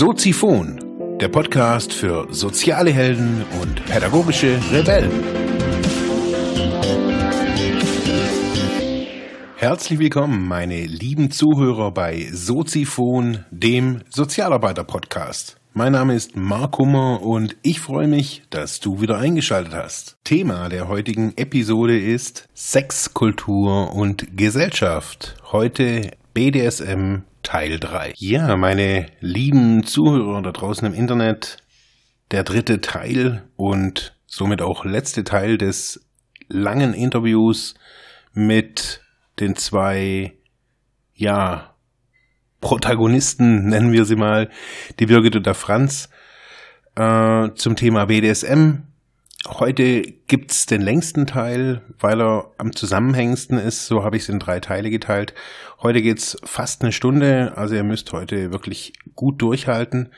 Soziphon, der Podcast für soziale Helden und pädagogische Rebellen. Herzlich willkommen, meine lieben Zuhörer bei Soziphon, dem Sozialarbeiter-Podcast. Mein Name ist Mark Hummer und ich freue mich, dass du wieder eingeschaltet hast. Thema der heutigen Episode ist Sex, Kultur und Gesellschaft. Heute BDSM Teil 3. Ja, meine lieben Zuhörer da draußen im Internet, der dritte Teil und somit auch letzte Teil des langen Interviews mit den zwei, ja, Protagonisten, nennen wir sie mal, die Birgit und der Franz, äh, zum Thema BDSM. Heute gibt's den längsten Teil, weil er am zusammenhängendsten ist. So habe ich es in drei Teile geteilt. Heute geht's fast eine Stunde, also ihr müsst heute wirklich gut durchhalten.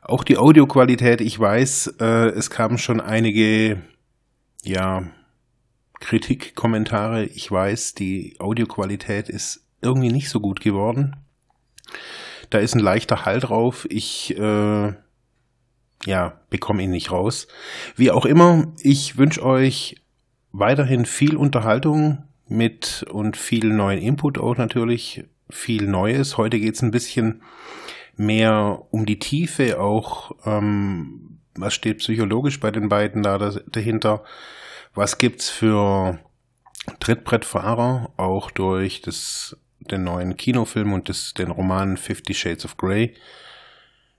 Auch die Audioqualität, ich weiß, äh, es kamen schon einige, ja, Kritikkommentare. Ich weiß, die Audioqualität ist irgendwie nicht so gut geworden. Da ist ein leichter Hall drauf. Ich äh, ja, bekomme ihn nicht raus. Wie auch immer, ich wünsche euch weiterhin viel Unterhaltung mit und viel neuen Input auch natürlich, viel Neues. Heute geht's ein bisschen mehr um die Tiefe, auch ähm, was steht psychologisch bei den beiden da dahinter. Was gibt's für Trittbrettfahrer, auch durch das, den neuen Kinofilm und das, den Roman Fifty Shades of Grey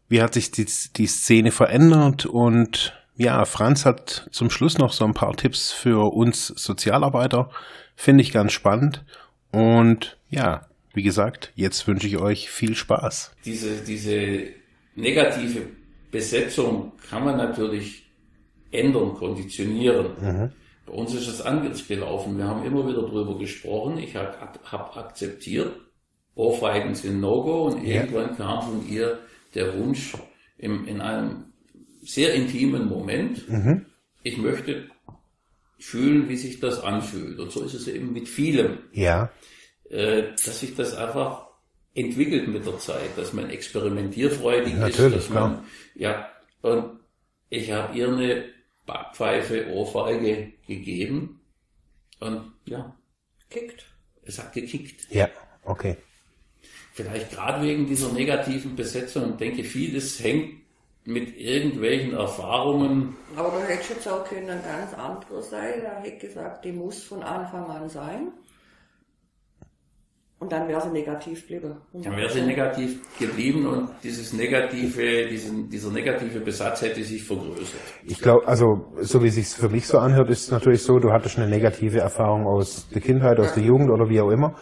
wie hat sich die, die Szene verändert und ja, Franz hat zum Schluss noch so ein paar Tipps für uns Sozialarbeiter. Finde ich ganz spannend. Und ja, wie gesagt, jetzt wünsche ich euch viel Spaß. Diese, diese negative Besetzung kann man natürlich ändern, konditionieren. Mhm. Bei uns ist es anders gelaufen. Wir haben immer wieder darüber gesprochen. Ich habe hab akzeptiert, Ohrfeigen sind No-Go und ja. irgendwann kam von ihr der Wunsch im, in einem sehr intimen Moment, mhm. ich möchte fühlen, wie sich das anfühlt. Und so ist es eben mit vielem. Ja. Äh, dass sich das einfach entwickelt mit der Zeit, dass man experimentierfreudig Natürlich, ist. Dass man, ja, und ich habe ihr eine Backpfeife, Ohrfeige gegeben und ja, kickt. Es hat gekickt. Ja, okay vielleicht gerade wegen dieser negativen Besetzung und denke, vieles hängt mit irgendwelchen Erfahrungen. Aber da hätte jetzt auch können ein ganz anderer sein. Er hätte gesagt, die muss von Anfang an sein. Und dann wäre sie negativ geblieben. dann wäre sie negativ geblieben und dieses negative, diesen, dieser negative Besatz hätte sich vergrößert. Ich glaube, also so wie es sich für mich so anhört, ist es natürlich so, du hattest eine negative Erfahrung aus der Kindheit, aus der Jugend oder wie auch immer.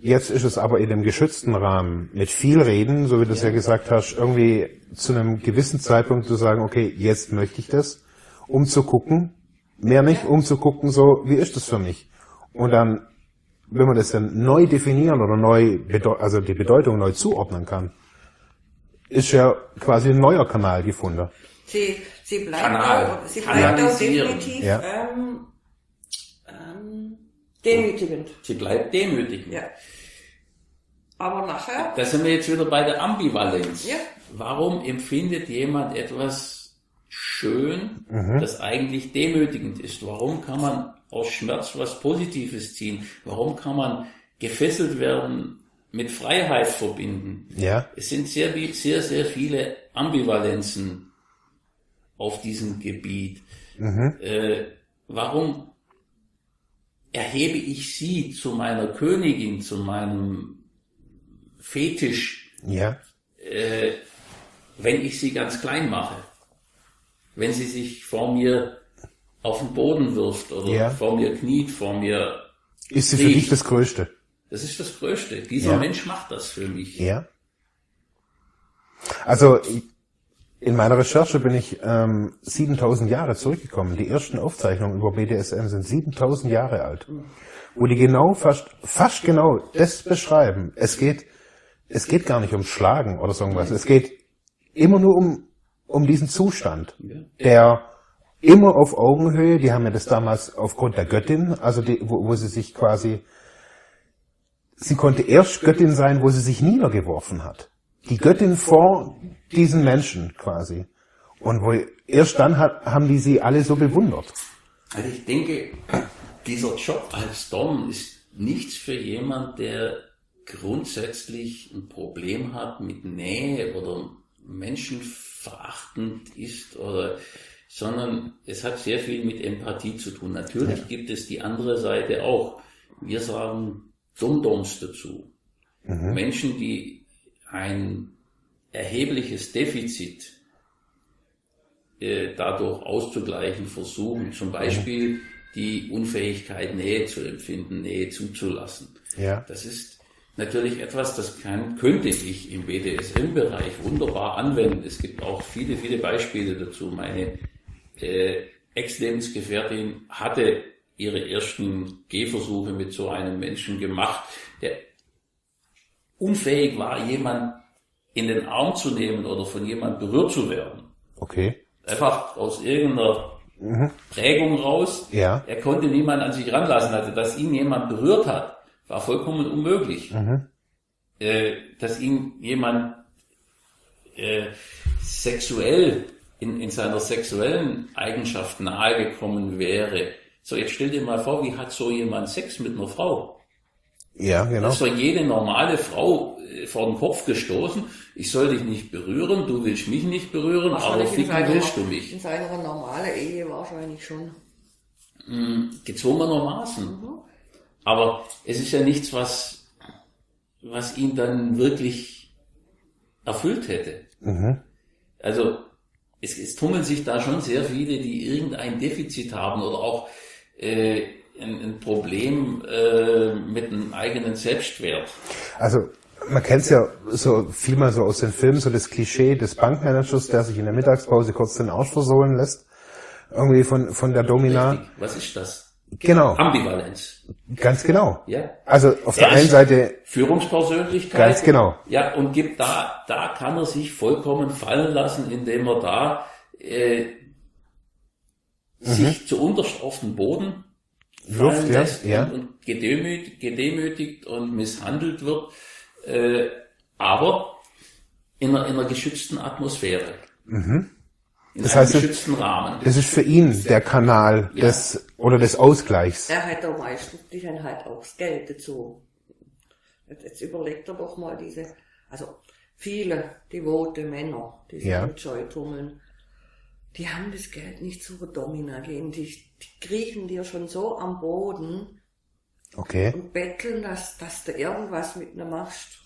Jetzt ist es aber in einem geschützten Rahmen mit viel Reden, so wie du es ja. gesagt hast, irgendwie zu einem gewissen Zeitpunkt zu sagen, okay, jetzt möchte ich das, um zu gucken, mehr nicht, um zu gucken, so, wie ist das für mich? Und dann, wenn man das dann neu definieren oder neu, also die Bedeutung neu zuordnen kann, ist ja quasi ein neuer Kanal gefunden. Sie, sie bleibt Kanal. auch, sie bleibt auch definitiv, ja. ähm, demütigend. Sie bleibt demütigend. Ja. Aber nachher. Da sind wir jetzt wieder bei der Ambivalenz. Ja. Warum empfindet jemand etwas schön, mhm. das eigentlich demütigend ist? Warum kann man aus Schmerz was Positives ziehen? Warum kann man gefesselt werden mit Freiheit verbinden? Ja. Es sind sehr, sehr, sehr viele Ambivalenzen auf diesem Gebiet. Mhm. Äh, warum erhebe ich sie zu meiner Königin, zu meinem Fetisch, ja. äh, wenn ich sie ganz klein mache. Wenn sie sich vor mir auf den Boden wirft oder ja. vor mir kniet, vor mir. Ist sie für dich das Größte? Das ist das Größte. Dieser ja. Mensch macht das für mich. Ja. Also in meiner Recherche bin ich ähm, 7000 Jahre zurückgekommen. Die ersten Aufzeichnungen über BDSM sind 7000 Jahre alt, wo die genau fast fast genau das beschreiben. Es geht es geht gar nicht um Schlagen oder so irgendwas. Es geht immer nur um, um diesen Zustand, der immer auf Augenhöhe, die haben ja das damals aufgrund der Göttin, also die, wo, wo sie sich quasi, sie konnte erst Göttin sein, wo sie sich niedergeworfen hat. Die Göttin vor diesen Menschen quasi. Und wo erst dann hat, haben die sie alle so bewundert. Also ich denke, dieser Job als Dom ist nichts für jemand, der grundsätzlich ein Problem hat mit Nähe oder menschenverachtend ist oder sondern es hat sehr viel mit Empathie zu tun. Natürlich ja. gibt es die andere Seite auch. Wir sagen Dumdoms dazu. Mhm. Menschen, die ein erhebliches Defizit äh, dadurch auszugleichen versuchen. Zum Beispiel die Unfähigkeit, Nähe zu empfinden, Nähe zuzulassen. Ja. Das ist natürlich etwas, das kann, könnte ich im BDSM-Bereich wunderbar anwenden. Es gibt auch viele, viele Beispiele dazu. Meine äh, Ex-Lebensgefährtin hatte ihre ersten Gehversuche mit so einem Menschen gemacht, der unfähig war, jemand in den Arm zu nehmen oder von jemand berührt zu werden. Okay. Einfach aus irgendeiner mhm. Prägung raus. Ja. Er konnte niemand an sich ranlassen. Also, dass ihn jemand berührt hat, war vollkommen unmöglich. Mhm. Äh, dass ihn jemand äh, sexuell in, in seiner sexuellen Eigenschaft nahegekommen wäre. So, jetzt stell dir mal vor, wie hat so jemand Sex mit einer Frau? Ja, genau. Das ist jede normale Frau äh, vor den Kopf gestoßen. Ich soll dich nicht berühren, du willst mich nicht berühren, aber ficken willst du mich. In seiner normalen Ehe wahrscheinlich schon. Mm, gezwungenermaßen. Mhm. Aber es ist ja nichts, was, was ihn dann wirklich erfüllt hätte. Mhm. Also es, es tummeln sich da schon sehr viele, die irgendein Defizit haben oder auch äh, ein, ein Problem äh, mit einem eigenen Selbstwert. Also man kennt es ja so viel mal so aus den Filmen, so das Klischee des Bankmanagers, der sich in der Mittagspause kurz den Arsch versohlen lässt. Irgendwie von, von der Domina. Richtig. Was ist das? Genau. Ambivalenz. Ganz genau. Ja. Also auf der, der einen Seite Führungspersönlichkeit. Ganz genau. Ja, und gibt da, da kann er sich vollkommen fallen lassen, indem er da äh, mhm. sich zu unterst auf den Boden wirft ja, ja. Und, gedemütigt, gedemütigt und misshandelt wird, äh, aber in einer, in einer geschützten Atmosphäre. Mhm. In das heißt, geschützten Rahmen. Das ist für ihn der Kanal ja. des oder des Ausgleichs. Er hat auch meistens dann halt auch das Geld dazu. Jetzt, jetzt überlegt er doch mal diese, also viele devote Männer, die sich ja. mit Scheu tummeln, die haben das Geld nicht zur Domina gehen. Die, die kriechen dir schon so am Boden okay. und betteln, dass, dass du irgendwas mit ihnen machst.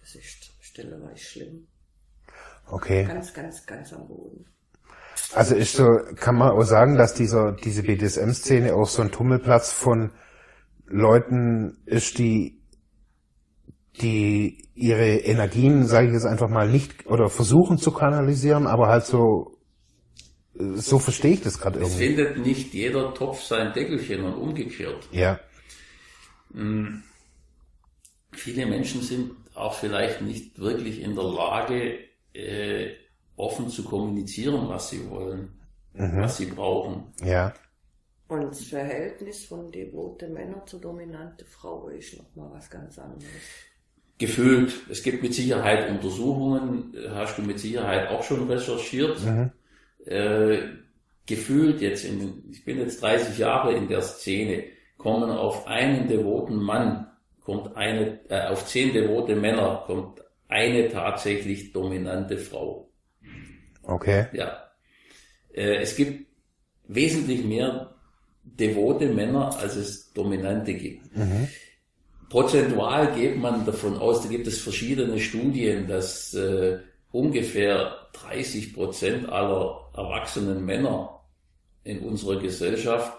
Das ist stellenweise schlimm. Okay. Ganz, ganz, ganz am Boden. Also ist so, kann man auch sagen, dass dieser, diese BDSM-Szene auch so ein Tummelplatz von Leuten ist, die, die ihre Energien, sage ich jetzt einfach mal, nicht oder versuchen zu kanalisieren, aber halt so, so verstehe ich das gerade irgendwie. Es findet nicht jeder Topf sein Deckelchen und umgekehrt. Ja. Hm. Viele Menschen sind auch vielleicht nicht wirklich in der Lage, äh, offen zu kommunizieren, was sie wollen, mhm. was sie brauchen. Ja. Und das Verhältnis von devote Männer zu dominante Frau ist nochmal was ganz anderes. Gefühlt. Es gibt mit Sicherheit Untersuchungen, hast du mit Sicherheit auch schon recherchiert. Mhm. Äh, gefühlt jetzt, in, ich bin jetzt 30 Jahre in der Szene, kommen auf einen devoten Mann, kommt eine, äh, auf zehn devote Männer kommt eine tatsächlich dominante Frau. Okay. Ja. Äh, es gibt wesentlich mehr devote Männer, als es Dominante gibt. Mhm. Prozentual geht man davon aus, da gibt es verschiedene Studien, dass äh, ungefähr 30 Prozent aller erwachsenen Männer in unserer Gesellschaft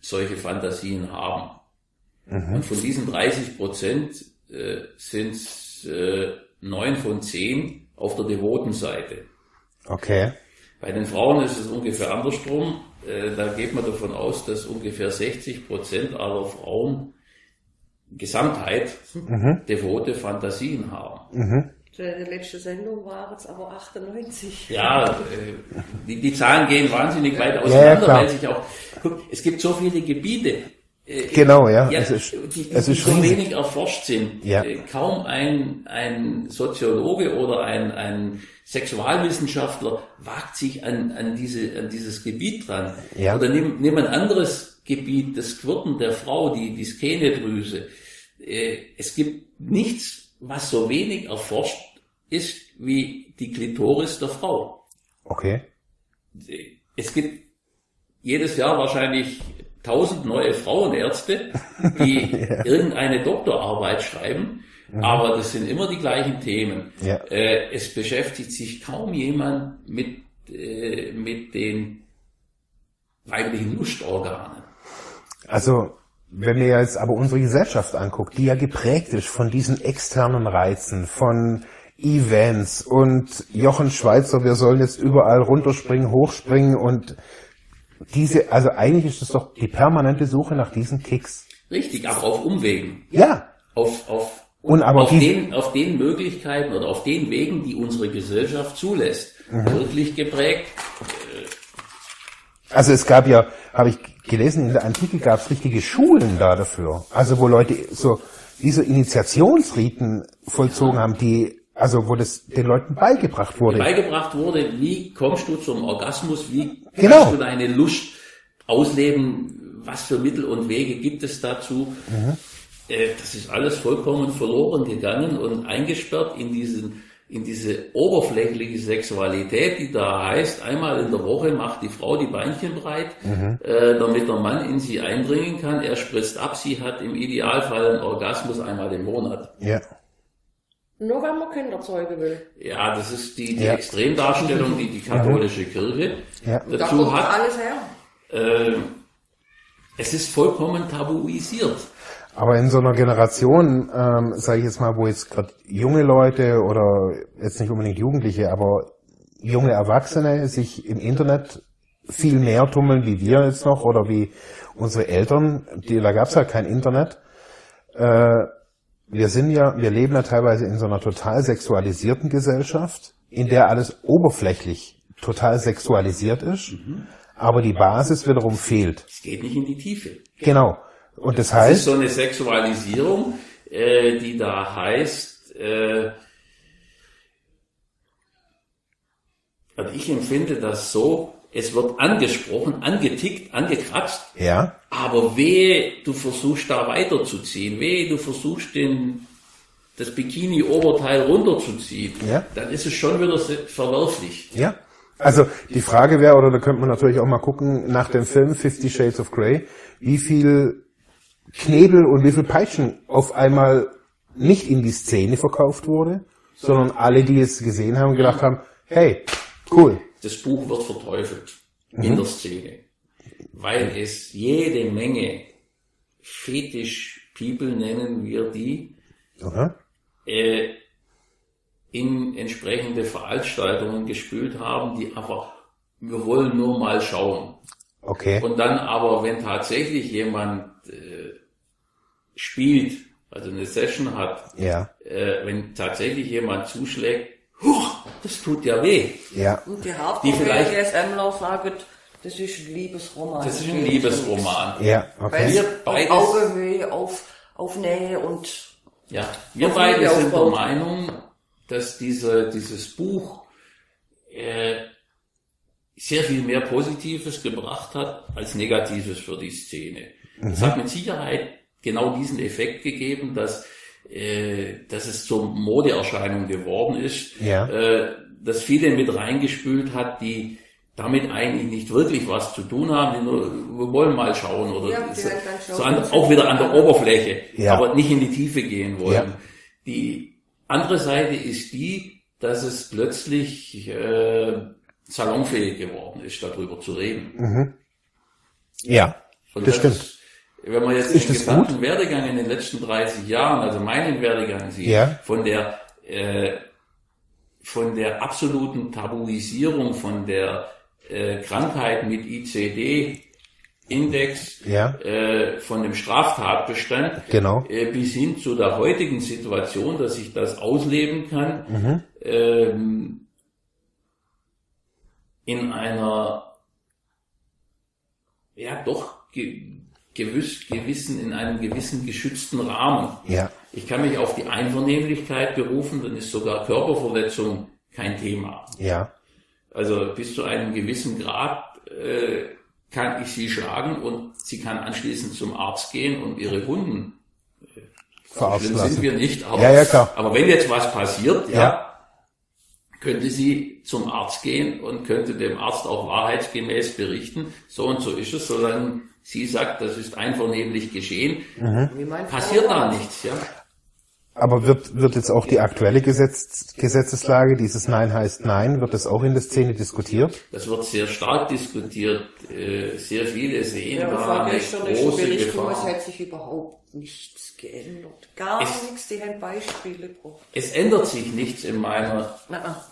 solche Fantasien haben. Mhm. Und von diesen 30 Prozent äh, sind äh, neun von zehn auf der devoten Seite. Okay. Bei den Frauen ist es ungefähr andersrum. Äh, da geht man davon aus, dass ungefähr 60 Prozent aller Frauen Gesamtheit mhm. devote Fantasien haben. Mhm. Die letzte Sendung war jetzt aber 98. Ja, äh, die, die Zahlen gehen wahnsinnig weit auseinander, ja, weil sich auch, guck, es gibt so viele Gebiete, äh, Genau, ja. ja es ist, die, es die ist so riesig. wenig erforscht sind. Ja. Äh, Kaum ein, ein Soziologe oder ein, ein Sexualwissenschaftler wagt sich an, an, diese, an dieses Gebiet dran. Ja. Oder nimm, nimm ein anderes Gebiet, das Quirten der Frau, die, die Skenedrüse. Äh, Es gibt nichts, was so wenig erforscht ist wie die Klitoris der Frau. Okay. Es gibt jedes Jahr wahrscheinlich tausend neue Frauenärzte, die irgendeine Doktorarbeit schreiben, aber das sind immer die gleichen Themen. Ja. Äh, es beschäftigt sich kaum jemand mit, äh, mit den weiblichen Lustorganen. Also, wenn mir jetzt aber unsere Gesellschaft anguckt, die ja geprägt ist von diesen externen Reizen, von Events und Jochen Schweizer, wir sollen jetzt überall runterspringen, hochspringen und diese, also eigentlich ist es doch die permanente Suche nach diesen Kicks. Richtig, aber auf Umwegen. Ja. Auf, auf, Und aber auf, den, auf den Möglichkeiten oder auf den Wegen, die unsere Gesellschaft zulässt. Mhm. Wirklich geprägt Also es gab ja, habe ich gelesen, in der Antike gab es richtige Schulen da dafür. Also wo Leute so diese Initiationsriten vollzogen haben, die, also wo das den Leuten beigebracht wurde. beigebracht wurde, wie kommst du zum Orgasmus, wie Genau. kannst du deine Lust ausleben, was für Mittel und Wege gibt es dazu. Äh, das ist alles vollkommen verloren gegangen und eingesperrt in diesen in diese oberflächliche Sexualität, die da heißt, einmal in der Woche macht die Frau die Beinchen breit, äh, damit der Mann in sie eindringen kann. Er spritzt ab, sie hat im Idealfall einen Orgasmus einmal im Monat. Ja. Nur wenn man Kinder zeugen will. Ja, das ist die, die Ja. Extremdarstellung, die die katholische Kirche Ja. Da dazu kommt hat. alles her. Äh, es ist vollkommen tabuisiert. Aber in so einer Generation, ähm, sage ich jetzt mal, wo jetzt gerade junge Leute oder jetzt nicht unbedingt Jugendliche, aber junge Erwachsene sich im Internet viel mehr tummeln wie wir jetzt noch oder wie unsere Eltern, die, da gab's halt kein Internet. Äh, wir sind ja, wir leben ja teilweise in so einer total sexualisierten Gesellschaft, in der alles oberflächlich total sexualisiert ist, aber die Basis wiederum fehlt. Es geht nicht in die Tiefe. Genau. Und das ist heißt, so eine Sexualisierung, äh, die da heißt, äh, also ich empfinde das so, es wird angesprochen, angetickt, angekratzt, ja, aber wehe, du versuchst da weiterzuziehen, wehe, du versuchst den, das Bikini-Oberteil runterzuziehen, Ja. dann ist es schon wieder verwerflich. Ja. Also die Frage wäre, oder da könnte man natürlich auch mal gucken, nach dem Film Fifty Shades of Grey, wie viel Knebel und wie viel Peitschen auf einmal nicht in die Szene verkauft wurde, sondern alle, die es gesehen haben, gedacht haben, hey, cool. das Buch wird verteufelt in der Szene, weil es jede Menge Fetisch-People nennen wir die, äh, in entsprechende Veranstaltungen gespült haben, die einfach, wir wollen nur mal schauen. Okay. Und dann aber, wenn tatsächlich jemand äh, spielt, also eine Session hat, Ja. äh, wenn tatsächlich jemand zuschlägt, huch, das tut ja weh. Ja. Und die BDSMler sagen, das ist ein Liebesroman. Das ist ein Liebesroman. Ja. Weil Okay. Wir es beides- auf Augenhöhe, auf, auf Nähe und Ja, wir Auf beide sind der. Meinung, dass diese, dieses Buch äh, sehr viel mehr Positives gebracht hat als Negatives für die Szene. Es Mhm. hat mit Sicherheit genau diesen Effekt gegeben, dass, äh, dass es zur Modeerscheinung geworden ist, Ja. äh, dass viele mit reingespült hat, die damit eigentlich nicht wirklich was zu tun haben, die nur, wir wollen mal schauen oder Ja, so, schauen, so an, auch wieder an der Oberfläche, Ja. aber nicht in die Tiefe gehen wollen. Ja. Die andere Seite ist die, dass es plötzlich äh, salonfähig geworden ist, darüber zu reden. Ja. Und Das stimmt. ist- Wenn man jetzt Ist den gesamten Werdegang in den letzten 30 Jahren, also meinen Werdegang sieht, Ja. von der äh, von der absoluten Tabuisierung, von der äh, Krankheit mit ICD-Index, Ja. äh, von dem Straftatbestand, Genau. äh, bis hin zu der heutigen Situation, dass ich das ausleben kann, Mhm. ähm, in einer ja doch ge gewiss, gewissen, in einem gewissen geschützten Rahmen. Ja. Ich kann mich auf die Einvernehmlichkeit berufen, dann ist sogar Körperverletzung kein Thema. Ja. Also bis zu einem gewissen Grad äh, kann ich sie schlagen und sie kann anschließend zum Arzt gehen und ihre Wunden Verarzten schlimm sind wir nicht, aber, Ja, ja, klar. aber wenn jetzt was passiert, ja, Ja. könnte sie zum Arzt gehen und könnte dem Arzt auch wahrheitsgemäß berichten, so und so ist es, solange sie sagt, das ist einvernehmlich geschehen, mein passiert da nichts, ja. Aber wird, wird jetzt auch die aktuelle Gesetz, Gesetzeslage, dieses Nein heißt Nein, wird das auch in der Szene diskutiert? Das wird sehr stark diskutiert, äh, sehr viele sehen Ja, da eine große Bericht, es Gefahr. hat sich überhaupt nichts geändert. Gar Es- nichts, die haben Beispiele gebracht. Es ändert sich nichts in meiner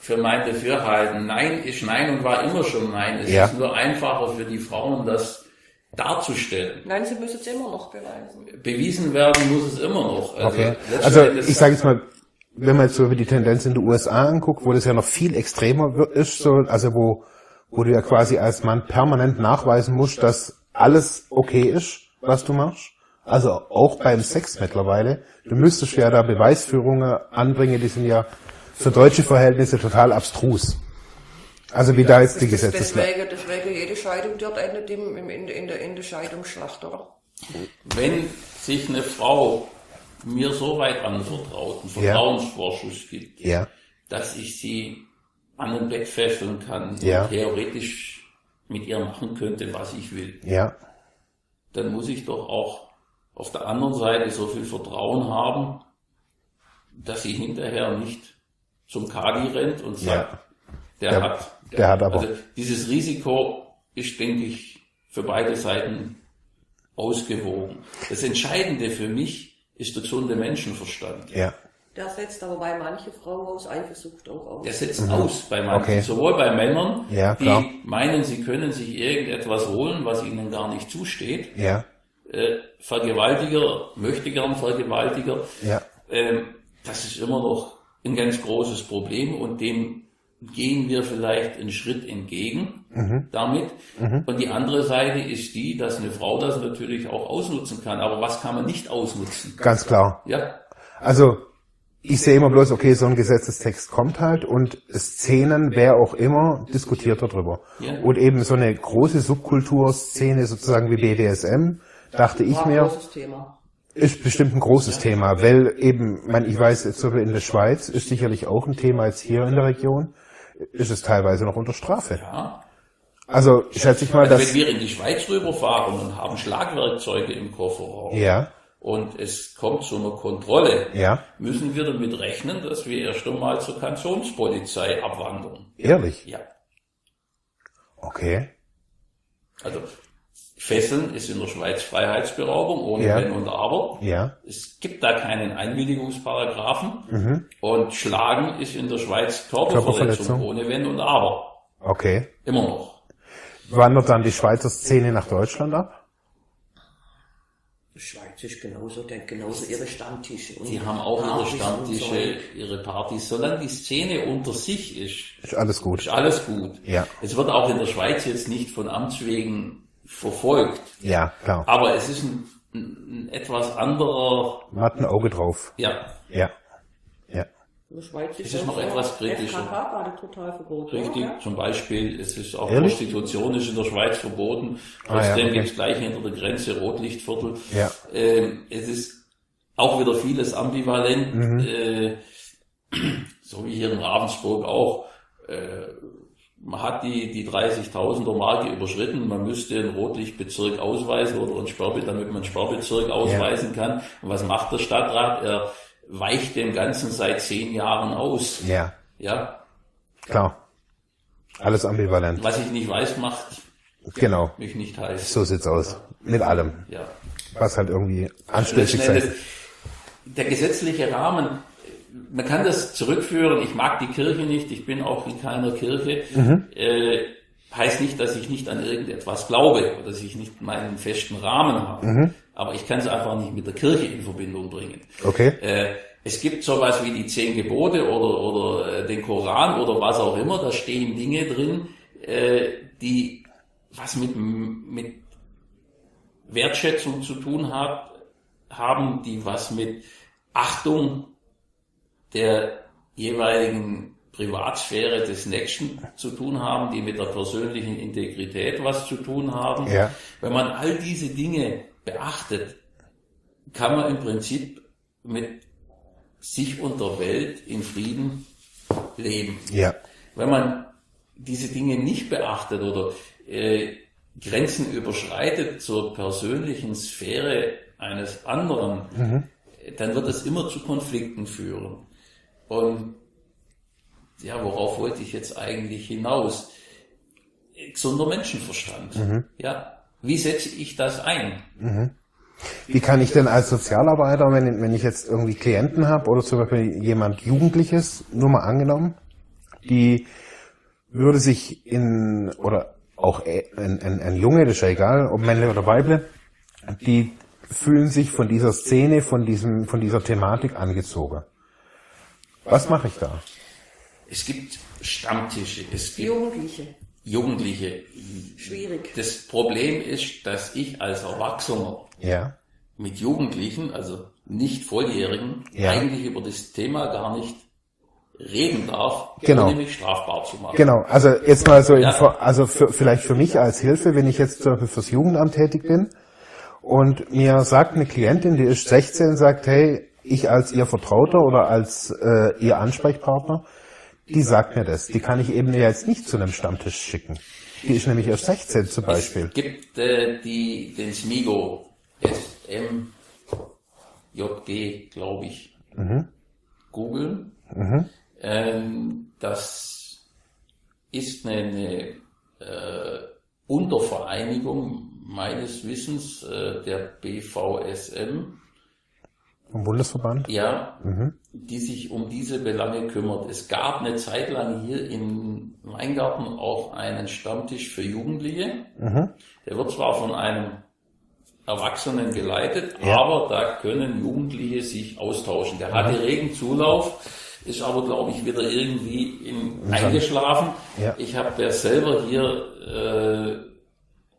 für mein Dafürhalten. Nein ist Nein und war immer schon Nein. Es Ja. ist nur einfacher für die Frauen, das darzustellen. Nein, sie müssen es immer noch beweisen. Bewiesen werden muss es immer noch. Also, Okay. Also ich sage jetzt mal, wenn man jetzt so die Tendenz in den USA anguckt, wo das ja noch viel extremer wird, ist, so, also wo, wo du ja quasi als Mann permanent nachweisen musst, dass alles okay ist, was du machst. Also auch beim Sex mittlerweile. Du müsstest ja da Beweisführungen anbringen, die sind ja für deutsche Verhältnisse total abstrus. Also wie da jetzt die Gesetzeslage. Deswegen, deswegen jede Scheidung dort endet im, im, in, der- in, der, in der Scheidungsschlacht, oder? wenn sich eine Frau mir so weit anvertraut, einen Ja. Vertrauensvorschuss gibt, Ja, dass ich sie an ein Bett fesseln kann Ja. und theoretisch mit ihr machen könnte, was ich will, ja, dann muss ich doch auch auf der anderen Seite so viel Vertrauen haben, dass sie hinterher nicht zum Kadi rennt und sagt, Ja. der, Der- hat, der hat aber- Also dieses Risiko ist, denke ich, für beide Seiten ausgewogen. Das Entscheidende für mich ist der gesunde Menschenverstand. ja, Der setzt aber bei manchen Frauen aus Eifersucht auch aus. Der setzt aus bei manchen, Okay. sowohl bei Männern, Ja, die klar. meinen, sie können sich irgendetwas holen, was ihnen gar nicht zusteht. ja, Äh, Vergewaltiger, möchte gern Vergewaltiger. ja, Ähm, das ist immer noch ein ganz großes Problem und dem gehen wir vielleicht einen Schritt entgegen Mhm. damit. Und die andere Seite ist die, dass eine Frau das natürlich auch ausnutzen kann. Aber was kann man nicht ausnutzen? ganz klar. Ja, Also, ich sehe immer bloß, okay, so ein Gesetzestext kommt halt und Szenen, wer auch immer, diskutiert darüber. Ja. Und eben so eine große Subkulturszene, sozusagen wie BDSM, dachte ich mir, großes Thema. ist bestimmt ein großes Thema, weil eben, ich weiß, jetzt so in der Schweiz ist sicherlich auch ein Thema jetzt hier in der Region, ist es teilweise noch unter Strafe. ja. Also, schätze ich mal, Also dass, wenn wir in die Schweiz rüberfahren und haben Schlagwerkzeuge im Kofferraum ja, und es kommt zu einer Kontrolle, ja, müssen wir damit rechnen, dass wir erst einmal zur Kantonspolizei abwandern. ehrlich, Ja. okay, Also Fesseln ist in der Schweiz Freiheitsberaubung ohne Ja. Wenn und Aber. ja, Es gibt da keinen Einwilligungsparagraphen. Und Schlagen ist in der Schweiz Körperverletzung, Körperverletzung. ohne Wenn und Aber. okay. Immer noch. Wandert dann die Schweizer Szene nach Deutschland ab? Die Schweiz ist genauso, hat genauso ihre Stammtische. Und Die haben auch ihre Partys und Stammtische, Zeug. ihre Partys. Solange die Szene unter sich ist, Ist alles gut. ist alles gut. Ja. Es wird auch in der Schweiz jetzt nicht von Amts wegen verfolgt. Ja, klar. Aber es ist ein, ein, ein etwas anderer, Man hat ein Auge drauf. ja, Ja. Ja. In der Schweiz ist Es ist noch etwas kritischer. FKK total verboten. Richtig, oder? zum Beispiel, es ist auch Ehrlich? Prostitution ist in der Schweiz verboten. Ah, ja, Trotzdem okay. gibt es gleich hinter der Grenze Rotlichtviertel. Ja. Ähm, es ist auch wieder vieles ambivalent, Mhm. äh, so wie hier in Ravensburg auch. Äh, man hat die, die 30.000er Marke überschritten, man müsste einen Rotlichtbezirk ausweisen oder einen Sperrbe, damit man einen Sperrbezirk ausweisen kann. Und was macht der Stadtrat? Er weicht dem Ganzen seit zehn Jahren aus. Ja. Ja, Klar. Alles ambivalent. Was ich nicht weiß, macht Genau. mich nicht heiß. So sieht's aus. Mit allem. Ja. Was halt irgendwie Letzten anstößig sein. der gesetzliche Rahmen, man kann das zurückführen. Ich mag die Kirche nicht, ich bin auch in keiner Kirche. Mhm. Äh, heißt nicht, dass ich nicht an irgendetwas glaube oder dass ich nicht meinen festen Rahmen habe. Mhm. Aber ich kann es einfach nicht mit der Kirche in Verbindung bringen. Okay. Äh, es gibt sowas wie die zehn Gebote oder, oder äh, den Koran oder was auch immer. Da stehen Dinge drin, äh, die was mit, mit Wertschätzung zu tun hat, haben, die was mit Achtung der jeweiligen Privatsphäre des Nächsten zu tun haben, die mit der persönlichen Integrität was zu tun haben. Ja. Wenn man all diese Dinge beachtet, kann man im Prinzip mit sich und der Welt in Frieden leben. Ja. Wenn man diese Dinge nicht beachtet oder äh, Grenzen überschreitet zur persönlichen Sphäre eines anderen, Mhm. dann wird es immer zu Konflikten führen. Und ja, worauf wollte ich jetzt eigentlich hinaus? Gesunder Menschenverstand. Mhm. Ja, wie setze ich das ein? Wie kann ich denn als Sozialarbeiter, wenn, wenn ich jetzt irgendwie Klienten habe oder zum Beispiel jemand Jugendliches, nur mal angenommen, die würde sich in, oder auch äh, ein, ein, ein Junge, das ist ja egal, ob Männle oder Weible, die fühlen sich von dieser Szene, von diesem, von dieser Thematik angezogen. Was mache ich da? Es gibt Stammtische, es gibt Jugendliche. Jugendliche. Schwierig. Das Problem ist, dass ich als Erwachsener Ja. mit Jugendlichen, also nicht Volljährigen, Ja. eigentlich über das Thema gar nicht reden darf, Genau. ohne mich strafbar zu machen. Genau, also jetzt mal so, Ja. Also für, vielleicht für mich als Hilfe, wenn ich jetzt zum Beispiel fürs Jugendamt tätig bin und mir sagt eine Klientin, die ist 16, sagt, hey, ich als ihr Vertrauter oder als äh, ihr Ansprechpartner, die sagt mir das. Die kann ich eben jetzt nicht zu einem Stammtisch schicken. Die ist nämlich erst 16 zum Beispiel. Es gibt äh, die, den SMIGO, SMJG, glaube ich, googeln. Ähm, das ist eine, eine äh, Untervereinigung meines Wissens äh, der BVSM, Vom Bundesverband? ja, die sich um diese Belange kümmert. Es gab eine Zeit lang hier in Weingarten auch einen Stammtisch für Jugendliche. Der wird zwar von einem Erwachsenen geleitet, Ja. aber da können Jugendliche sich austauschen. Der hatte regen Zulauf, ist aber, glaube ich, wieder irgendwie in, eingeschlafen. Ja. Ich habe ja selber hier äh,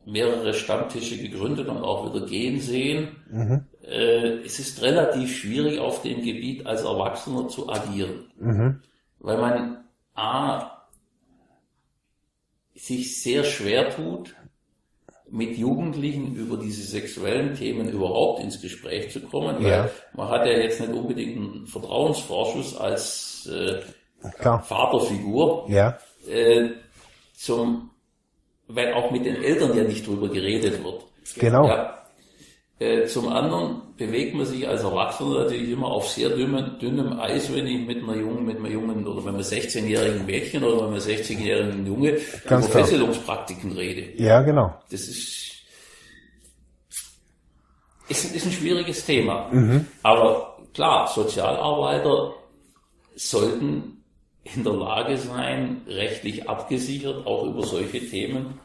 mehrere Stammtische gegründet und auch wieder gehen sehen. Äh, es ist relativ schwierig auf dem Gebiet als Erwachsener zu agieren, weil man a sich sehr schwer tut, mit Jugendlichen über diese sexuellen Themen überhaupt ins Gespräch zu kommen, weil Ja. man hat ja jetzt nicht unbedingt einen Vertrauensvorschuss als äh. Vaterfigur Ja. äh, zum, weil auch mit den Eltern ja nicht drüber geredet wird. Genau. Ja. Äh, zum anderen bewegt man sich als Erwachsener natürlich immer auf sehr dünnem, dünnem Eis, wenn ich mit einer jungen, mit einer jungen oder mit einem 16-jährigen Mädchen oder mit einem 16-jährigen Junge Ganz über. Fesselungspraktiken rede. Ja, genau. Das ist, ist, ist ein schwieriges Thema. Aber klar, Sozialarbeiter sollten in der Lage sein, rechtlich abgesichert auch über solche Themen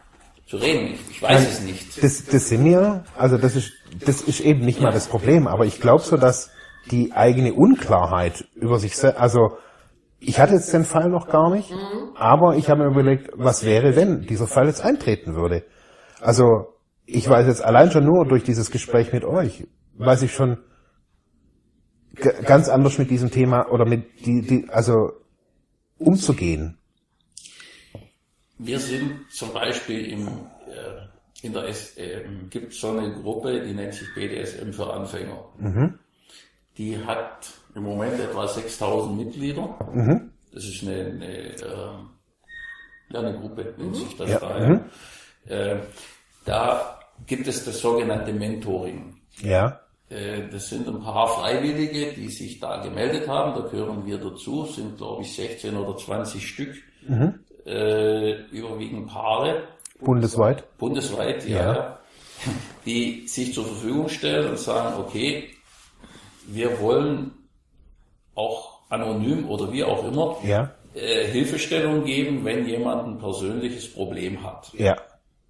zu reden. Ich, ich weiß es nicht. Das, das sind ja, also das ist, das ist eben nicht mal das Problem, aber ich glaube so, dass die eigene Unklarheit über sich selbst, also ich hatte jetzt den Fall noch gar nicht, aber ich habe mir überlegt, was wäre, wenn dieser Fall jetzt eintreten würde. Also ich weiß jetzt allein schon nur durch dieses Gespräch mit euch, weiß ich schon ganz anders mit diesem Thema oder mit die, die also umzugehen. Wir sind zum Beispiel im, äh, in der S, äh, gibt so eine Gruppe, die nennt sich BDSM für Anfänger. Die hat im Moment etwa 6000 Mitglieder. Das ist eine, eine, äh, ja, eine Gruppe, nennt sich das Ja, da. Ja. Äh, da gibt es das sogenannte Mentoring. Ja, Äh, Das sind ein paar Freiwillige, die sich da gemeldet haben. Da gehören wir dazu. Sind, glaube ich, 16 oder 20 Stück. Äh, überwiegend Paare, bundesweit. bundesweit, ja, Ja. ja, die sich zur Verfügung stellen und sagen, okay, wir wollen auch anonym oder wie auch immer Ja, äh, Hilfestellung geben, wenn jemand ein persönliches Problem hat ja,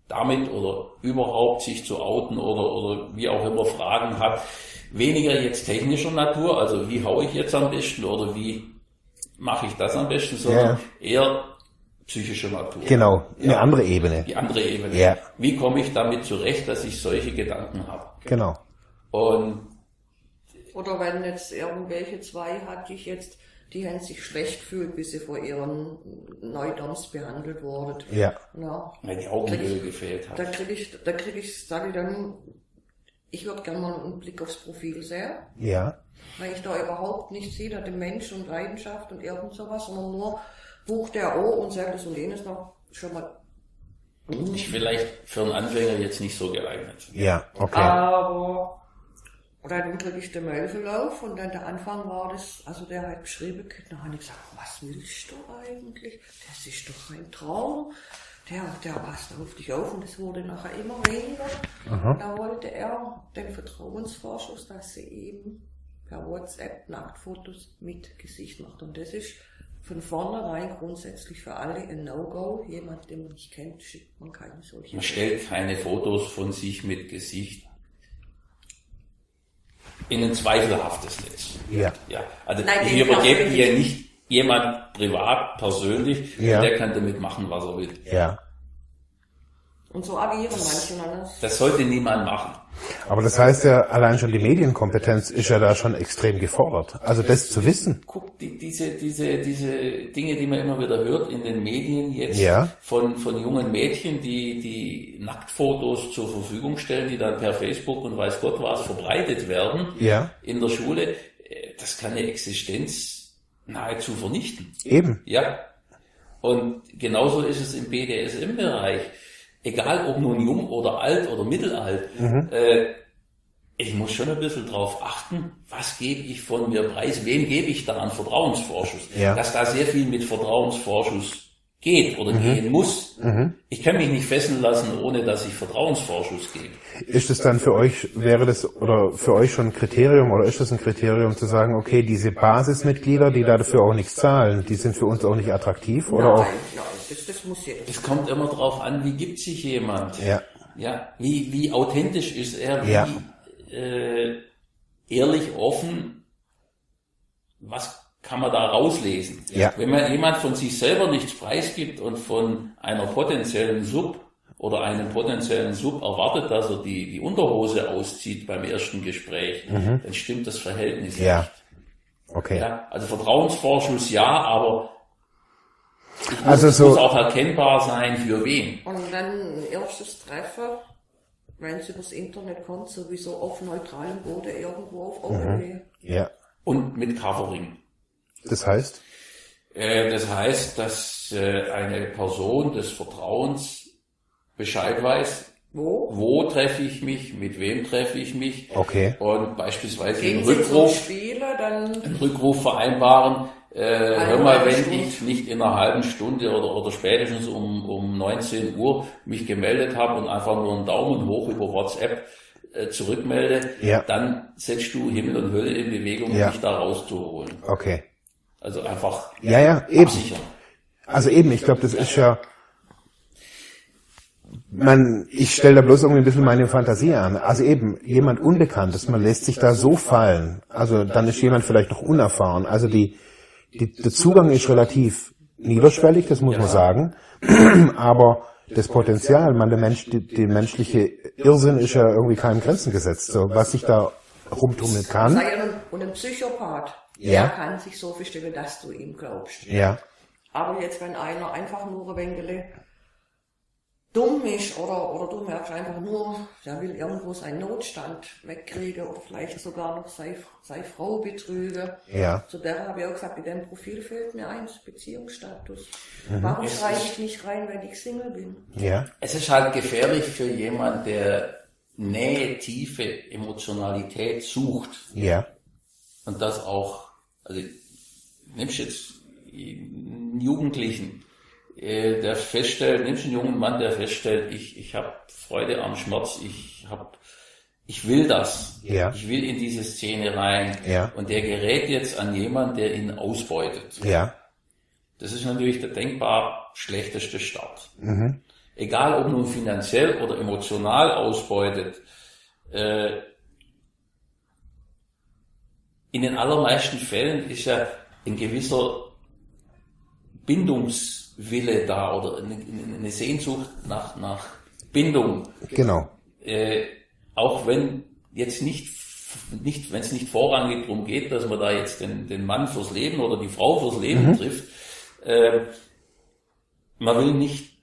damit oder überhaupt sich zu outen oder, oder wie auch immer Fragen hat. Weniger jetzt technischer Natur, also wie haue ich jetzt am besten oder wie mache ich das am besten, sondern eher psychischer Natur. Genau, eine ja. andere Ebene. Die andere Ebene. Ja. Wie komme ich damit zurecht, dass ich solche Gedanken habe? Genau. Und oder wenn jetzt irgendwelche zwei hatte ich jetzt, die haben sich schlecht gefühlt, bis sie vor ihren Neudoms behandelt wurden. Ja. ja. Weil die Augenhöhe gefehlt hat. Da kriege ich, da kriege ich, sage ich dann, ich würde gerne mal einen Blick aufs Profil sehen. Ja. Weil ich da überhaupt nicht sehe, da den Mensch und Leidenschaft und irgend sowas, sondern nur bucht der O und sagt das und jenes noch schon mal. Nicht vielleicht für einen Anfänger jetzt nicht so geeignet. Ja, okay. Aber und dann kriege ich den Mailverlauf und dann der Anfang war das, also der hat geschrieben, dann habe ich gesagt, was willst du eigentlich? Das ist doch ein Traum. Der, der passt auf dich auf und es wurde nachher immer weniger. Aha. Da wollte er den Vertrauensvorschuss, dass sie eben per WhatsApp Nacktfotos mit Gesicht macht. Und das ist von vornherein grundsätzlich für alle ein No-Go. Jemand, den man nicht kennt, schickt man keine solche. Man stellt keine Fotos von sich mit Gesicht in ein zweifelhaftes Netz. Ja. ja. Also Nein, ich übergebe hier nicht jemand privat, persönlich, ja. der kann damit machen, was er will. Ja. Und so agieren manche. Ne? Das sollte niemand machen. Aber das heißt ja, allein schon die Medienkompetenz ist ja da schon extrem gefordert. Also das zu wissen. Guck, die, diese, diese, diese Dinge, die man immer wieder hört in den Medien jetzt ja. von, von jungen Mädchen, die, die Nacktfotos zur Verfügung stellen, die dann per Facebook und weiß Gott was verbreitet werden ja. in der Schule, äh, das kann eine Existenz nahezu vernichten. Eben. Ja. Und genauso ist es im BDSM-Bereich egal ob nun jung oder alt oder mittelalt, mhm. äh, ich muss schon ein bisschen drauf achten, was gebe ich von mir preis, wem gebe ich da einen Vertrauensvorschuss. Ja. Dass da sehr viel mit Vertrauensvorschuss geht oder mhm. gehen muss. Mhm. Ich kann mich nicht fesseln lassen, ohne dass ich Vertrauensvorschuss gebe. Ist es dann für euch, wäre das oder für euch schon ein Kriterium oder ist das ein Kriterium zu sagen, okay, diese Basismitglieder, die dafür auch nichts zahlen, die sind für uns auch nicht attraktiv oder nein, auch? Nein, das, das muss ja. Es kommt immer darauf an, wie gibt sich jemand. Ja. Ja, wie, wie authentisch ist er, wie ja. äh, ehrlich, offen, was kann man da rauslesen. Ja. Wenn man jemand von sich selber nichts preisgibt und von einer potenziellen Sub oder einem potenziellen Sub erwartet, dass er die, die Unterhose auszieht beim ersten Gespräch, mhm. dann stimmt das Verhältnis ja. nicht. Okay. Ja, also Vertrauensvorschuss ja, aber muss, also so muss auch erkennbar sein, für wen. Und dann erstes Treffen, wenn es übers Internet kommt, sowieso auf neutralem Boden irgendwo auf Augenhöhe. Mhm. Ja. Und mit Covering. Das heißt? Äh, das heißt, dass äh, eine Person des Vertrauens Bescheid weiß, wo, wo treffe ich mich, mit wem treffe ich mich. Okay. Und beispielsweise einen Rückruf, Spiele, dann einen Rückruf vereinbaren. Äh, hör mal, wenn Stunde. ich nicht in einer halben Stunde oder, oder spätestens um, um 19 Uhr mich gemeldet habe und einfach nur einen Daumen hoch über WhatsApp äh, zurückmelde, ja. dann setzt du Himmel und Hölle in Bewegung, ja. um dich da rauszuholen. Okay. Also einfach ja, ja, eben. absichern. Also eben, ich glaube, das ist ja, man, ich stelle da bloß irgendwie ein bisschen meine Fantasie an. Also eben, jemand Unbekanntes, man lässt sich da so fallen. Also dann ist jemand vielleicht noch unerfahren. Also die, die der Zugang ist relativ niederschwellig, das muss Ja. man sagen. Aber das Potenzial, man, der Mensch, die, die menschliche Irrsinn ist ja irgendwie keinem Grenzen gesetzt. So, was sich da rumtummeln kann. ja und ein Psychopath, Ja. der kann sich so verstellen, dass du ihm glaubst. Ja, Aber jetzt, wenn einer einfach nur ein wenig dumm ist oder, oder du merkst einfach nur, der will irgendwo seinen Notstand wegkriegen oder vielleicht sogar noch seine, seine Frau betrügen. ja, Zu der habe ich auch gesagt, in dem Profil fehlt mir eins, Beziehungsstatus. Mhm. Warum schreibe ich nicht rein, wenn ich Single bin? ja, Es ist halt gefährlich für jemand, der Nähe, Tiefe, Emotionalität sucht ja, und das auch, also nimmst jetzt einen Jugendlichen, äh, der feststellt, nimmst einen jungen Mann, der feststellt, ich, ich habe Freude am Schmerz, ich hab, ich will das, Ja. ich will in diese Szene rein Ja. und der gerät jetzt an jemanden, der ihn ausbeutet. ja, Das ist natürlich der denkbar schlechteste Start. mhm. Egal ob nun finanziell oder emotional ausbeutet, äh, in den allermeisten Fällen ist ja ein gewisser Bindungs, Bindungswille da oder eine, eine Sehnsucht nach, nach Bindung. Genau. Äh, auch wenn jetzt nicht, nicht wenn es nicht vorrangig darum geht, dass man da jetzt den, den Mann fürs Leben oder die Frau fürs Leben mhm. trifft, äh, man will nicht,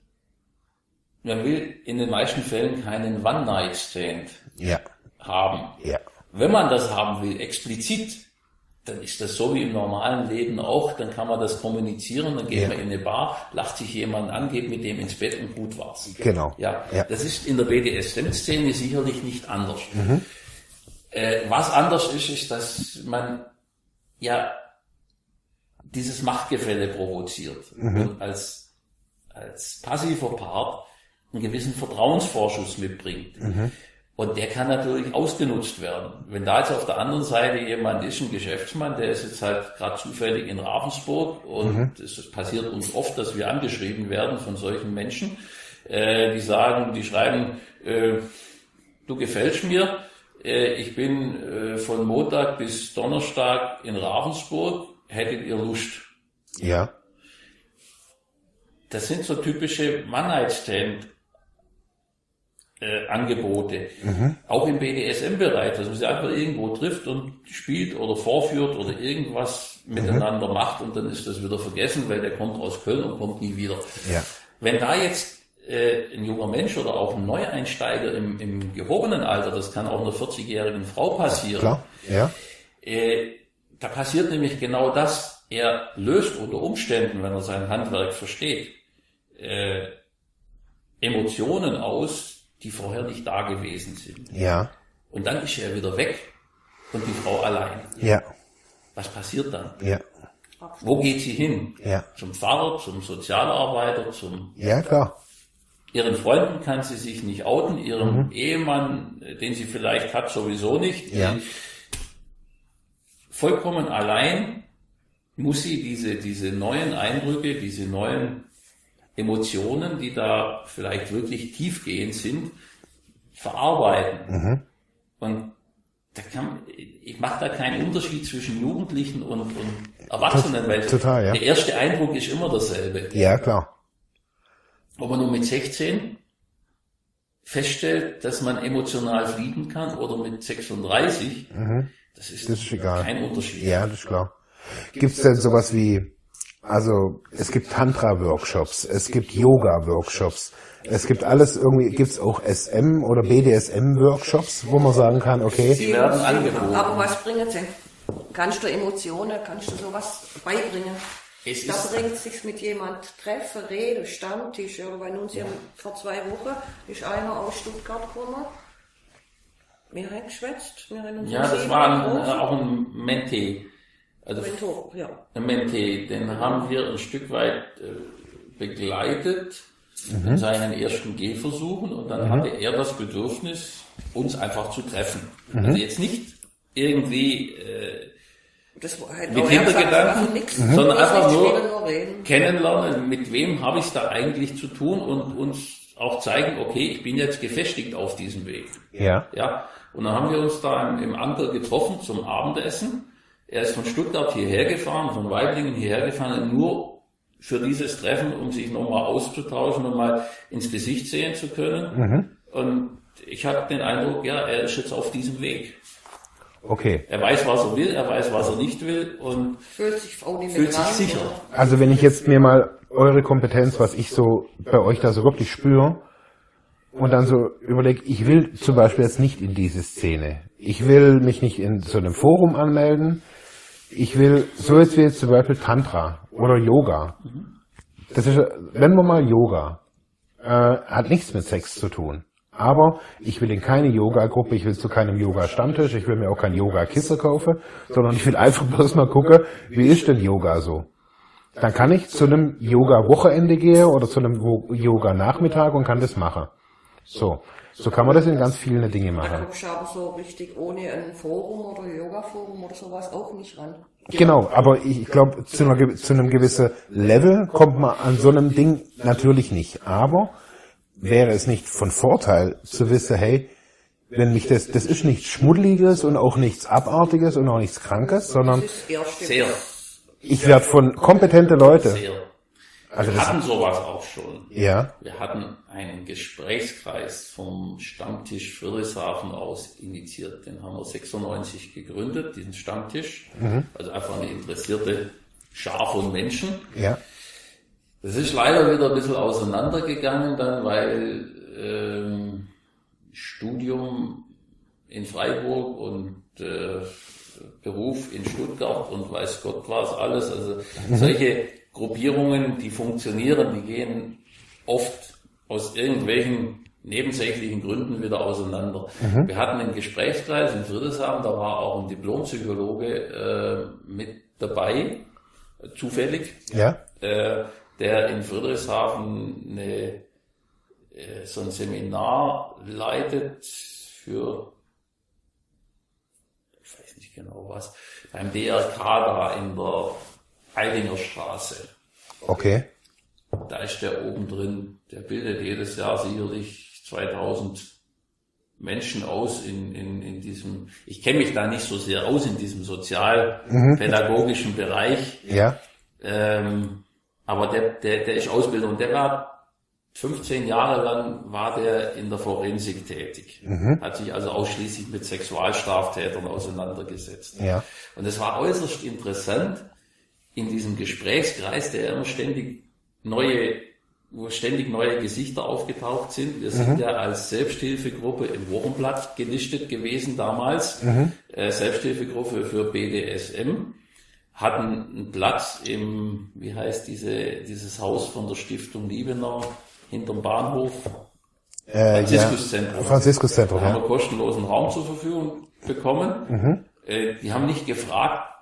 man will in den meisten Fällen keinen One-Night-Stand ja. haben. Ja. Wenn man das haben will, explizit, dann ist das so wie im normalen Leben auch, dann kann man das kommunizieren, dann geht ja. man in eine Bar, lacht sich jemand an, geht mit dem ins Bett und gut war's. Genau. Ja, ja. das ist in der BDSM-Szene sicherlich nicht anders. Mhm. Äh, was anders ist, ist, dass man ja dieses Machtgefälle provoziert mhm. und als, als passiver Part einen gewissen Vertrauensvorschuss mitbringt. Mhm. Und der kann natürlich ausgenutzt werden. Wenn da jetzt auf der anderen Seite jemand ist, ein Geschäftsmann, der ist jetzt halt gerade zufällig in Ravensburg und es mhm. passiert uns oft, dass wir angeschrieben werden von solchen Menschen, äh, die sagen, die schreiben, äh, du gefällst mir, äh, ich bin äh, von Montag bis Donnerstag in Ravensburg, hättet ihr Lust? Ja. Das sind so typische One-Night-Stand äh, Angebote. Mhm. Auch im BDSM-Bereich, dass man sie einfach irgendwo trifft und spielt oder vorführt oder irgendwas mhm. miteinander macht und dann ist das wieder vergessen, weil der kommt aus Köln und kommt nie wieder. Ja. Wenn da jetzt äh, ein junger Mensch oder auch ein Neueinsteiger im, im gehobenen Alter, das kann auch einer 40-jährigen Frau passieren. Klar, ja. Äh, da passiert nämlich genau das. Er löst unter Umständen, wenn er sein Handwerk versteht, äh, Emotionen aus, die vorher nicht da gewesen sind. Ja. Und dann ist er wieder weg und die Frau allein. Ja. Was passiert dann? Ja. Wo geht sie hin? Ja. Zum Pfarrer, zum Sozialarbeiter, zum... Ja, klar. Ihren Freunden kann sie sich nicht outen, ihrem mhm. Ehemann, den sie vielleicht hat, sowieso nicht. Ja. Vollkommen allein muss sie diese, diese neuen Eindrücke, diese neuen Emotionen, die da vielleicht wirklich tiefgehend sind, verarbeiten. Mhm. Und da kann, ich mache da keinen Unterschied zwischen Jugendlichen und, und Erwachsenen, weil Total, ja. der erste Eindruck ist immer derselbe. Ja, klar. Ob man nur mit 16 feststellt, dass man emotional fliegen kann oder mit 36, mhm. das ist, das ist kein Unterschied. Ja, das ist klar. Gibt es denn sowas wie also es gibt Tantra-Workshops, es gibt Yoga-Workshops, es gibt alles irgendwie, gibt es auch SM oder BDSM-Workshops, wo man sagen kann, okay. Sie werden angeboten. Aber was bringen sie? Kannst du Emotionen, kannst du sowas beibringen? Es da bringt sich mit jemand treffen, reden, Stammtisch. Oder bei uns hier vor zwei Wochen ist einer aus Stuttgart gekommen. Wir haben geschwätzt. Wir haben uns ja, das war ein, auch ein Menti. Also Mentor, ja. Ein Mentee, den haben wir ein Stück weit äh, begleitet mhm. in seinen ersten Gehversuchen und dann mhm. hatte er das Bedürfnis, uns einfach zu treffen. Mhm. Also jetzt nicht irgendwie äh, halt mit Hintergedanken, nix, mhm. sondern einfach nur, nur kennenlernen, mit wem habe ich es da eigentlich zu tun und uns auch zeigen, okay, ich bin jetzt gefestigt auf diesem Weg. Ja. Ja. Und dann haben wir uns da im, im Anker getroffen zum Abendessen er ist von Stuttgart hierher gefahren, von Weiblingen hierher gefahren, nur für dieses Treffen, um sich nochmal auszutauschen und mal ins Gesicht sehen zu können. Mhm. Und ich habe den Eindruck, ja, er ist jetzt auf diesem Weg. Okay. Er weiß, was er will, er weiß, was er nicht will und fühlt sich, fühlt sich sicher. Also wenn ich jetzt mir mal eure Kompetenz, was ich so bei euch da so wirklich spüre, und dann so überlege, ich will zum Beispiel jetzt nicht in diese Szene. Ich will mich nicht in so einem Forum anmelden ich will, so jetzt wie jetzt zum Beispiel Tantra oder Yoga. Das ist, wenn wir mal Yoga, äh, hat nichts mit Sex zu tun. Aber ich will in keine Yoga-Gruppe, ich will zu keinem Yoga-Stammtisch, ich will mir auch kein Yoga-Kisse kaufen, sondern ich will einfach bloß mal gucken, wie ist denn Yoga so? Dann kann ich zu einem Yoga-Wochenende gehen oder zu einem Yoga-Nachmittag und kann das machen. So. So kann man das in ganz vielen Dinge machen. Da kommst du aber so richtig ohne ein Forum oder Yoga-Forum oder sowas auch nicht ran. Genau, aber ich glaube, zu, zu einem gewissen Level kommt man an so einem Ding natürlich nicht. Aber wäre es nicht von Vorteil zu wissen, hey, wenn mich das, das ist nichts Schmuddeliges und auch nichts Abartiges und auch nichts Krankes, sondern ich werde von kompetente Leute Also wir hatten sowas auch schon. Ja. Wir hatten einen Gesprächskreis vom Stammtisch Friedrichshafen aus initiiert. Den haben wir 96 gegründet, diesen Stammtisch. Mhm. Also einfach eine interessierte Schar von Menschen. Ja. Das ist leider wieder ein bisschen auseinandergegangen dann, weil ähm, Studium in Freiburg und äh, Beruf in Stuttgart und weiß Gott was alles. Also mhm. solche Gruppierungen, die funktionieren, die gehen oft aus irgendwelchen nebensächlichen Gründen wieder auseinander. Mhm. Wir hatten einen Gesprächskreis in Friedrichshafen, da war auch ein Diplompsychologe äh, mit dabei, zufällig, ja. äh, der in Friedrichshafen eine, äh, so ein Seminar leitet für genau was, beim DRK da in der Eilinger Straße. Okay. Da ist der oben drin, der bildet jedes Jahr sicherlich 2000 Menschen aus in, in, in diesem, ich kenne mich da nicht so sehr aus in diesem sozialpädagogischen mhm. Bereich. Ja. Ähm, aber der, der, der ist Ausbilder und der war 15 Jahre lang war der in der Forensik tätig, mhm. hat sich also ausschließlich mit Sexualstraftätern auseinandergesetzt. Ja. Und es war äußerst interessant in diesem Gesprächskreis, der immer ständig neue, wo ständig neue Gesichter aufgetaucht sind. Wir sind mhm. ja als Selbsthilfegruppe im Wochenblatt gelistet gewesen damals, mhm. äh, Selbsthilfegruppe für BDSM hatten einen Platz im, wie heißt diese, dieses Haus von der Stiftung Liebenau, hinterm Bahnhof. Äh, Franziskuszentrum. Ja. Franziskuszentrum. Da haben wir kostenlosen Raum zur Verfügung bekommen. Mhm. Äh, die haben nicht gefragt,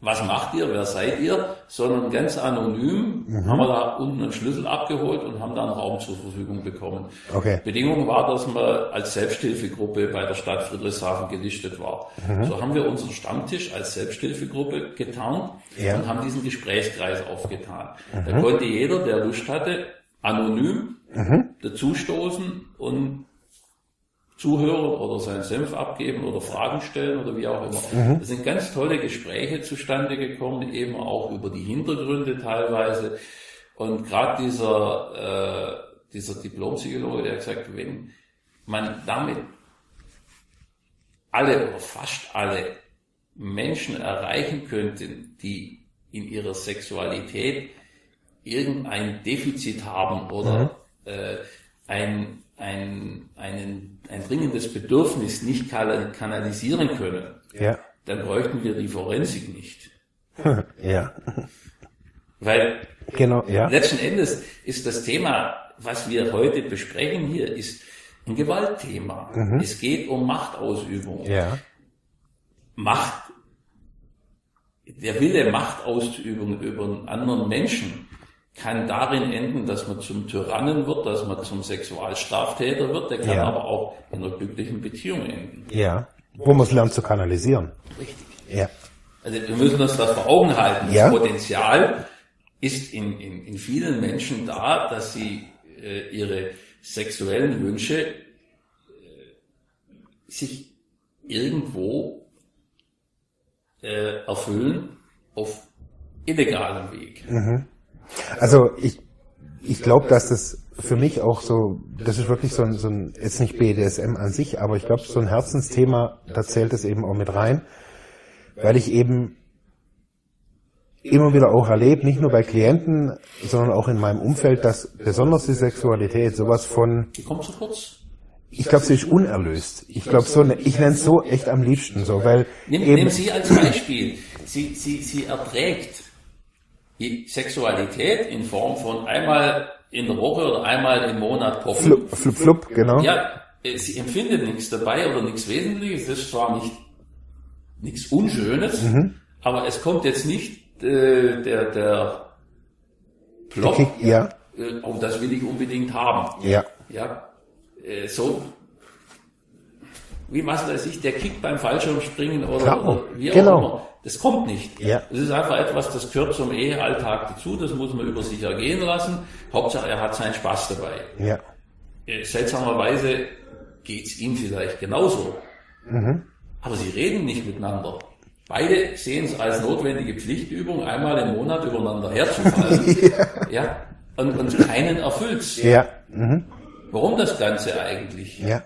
was macht ihr, wer seid ihr, sondern ganz anonym mhm. haben wir da unten einen Schlüssel abgeholt und haben da einen Raum zur Verfügung bekommen. Okay. Bedingung war, dass man als Selbsthilfegruppe bei der Stadt Friedrichshafen gelistet war. Mhm. So haben wir unseren Stammtisch als Selbsthilfegruppe getarnt ja. und haben diesen Gesprächskreis aufgetan. Mhm. Da konnte jeder, der Lust hatte, anonym mhm. dazustoßen und zuhören oder seinen Senf abgeben oder Fragen stellen oder wie auch immer. Mhm. Es sind ganz tolle Gespräche zustande gekommen, eben auch über die Hintergründe teilweise. Und gerade dieser, äh, dieser Diplompsychologe, der hat gesagt, wenn man damit alle oder fast alle Menschen erreichen könnte, die in ihrer Sexualität irgendein Defizit haben oder mhm. äh, ein, ein, einen, ein dringendes Bedürfnis nicht kanalisieren können, ja. dann bräuchten wir die Forensik nicht. ja. Weil genau, ja. letzten Endes ist das Thema, was wir heute besprechen hier, ist ein Gewaltthema. Mhm. Es geht um Machtausübung. Ja. Macht, der Wille, Machtausübung über einen anderen Menschen kann darin enden, dass man zum Tyrannen wird, dass man zum Sexualstraftäter wird, der kann ja. aber auch in einer glücklichen Beziehung enden. Ja, wo man es lernt zu kanalisieren. Richtig. Ja. Also wir müssen uns das vor Augen halten. Ja. Das Potenzial ist in, in, in vielen Menschen da, dass sie äh, ihre sexuellen Wünsche äh, sich irgendwo äh, erfüllen auf illegalem Weg. Mhm. Also ich, ich glaube, dass das für mich auch so, das ist wirklich so ein, so ein, jetzt nicht BDSM an sich, aber ich glaube, so ein Herzensthema, da zählt es eben auch mit rein, weil ich eben immer wieder auch erlebe, nicht nur bei Klienten, sondern auch in meinem Umfeld, dass besonders die Sexualität sowas von... Die kommt zu kurz. Ich glaube, sie ist unerlöst. Ich glaube so, ich nenne es so echt am liebsten so, weil nehmen Sie als Beispiel. Sie, sie, sie erträgt die Sexualität in Form von einmal in der Woche oder einmal im Monat poppen. Flup, flup, flup, genau. Ja, äh, sie empfindet nichts dabei oder nichts Wesentliches. Das ist zwar nicht nichts Unschönes, mhm. aber es kommt jetzt nicht äh, der, der Plop, Kick, ja. äh, oh, das will ich unbedingt haben. Ja. Ja, äh, so wie was weiß ich, der Kick beim Fallschirmspringen oder, oder wie auch genau. immer. Das kommt nicht. Ja. Das ist einfach etwas, das gehört zum Ehealltag dazu, das muss man über sich ergehen lassen. Hauptsache, er hat seinen Spaß dabei. Ja. Äh, seltsamerweise geht's ihm vielleicht genauso. Mhm. Aber sie reden nicht miteinander. Beide sehen es als notwendige Pflichtübung, einmal im Monat übereinander herzufallen. ja. ja. Und, und keinen erfüllt's. Ja. Mhm. Warum das Ganze eigentlich? Ja.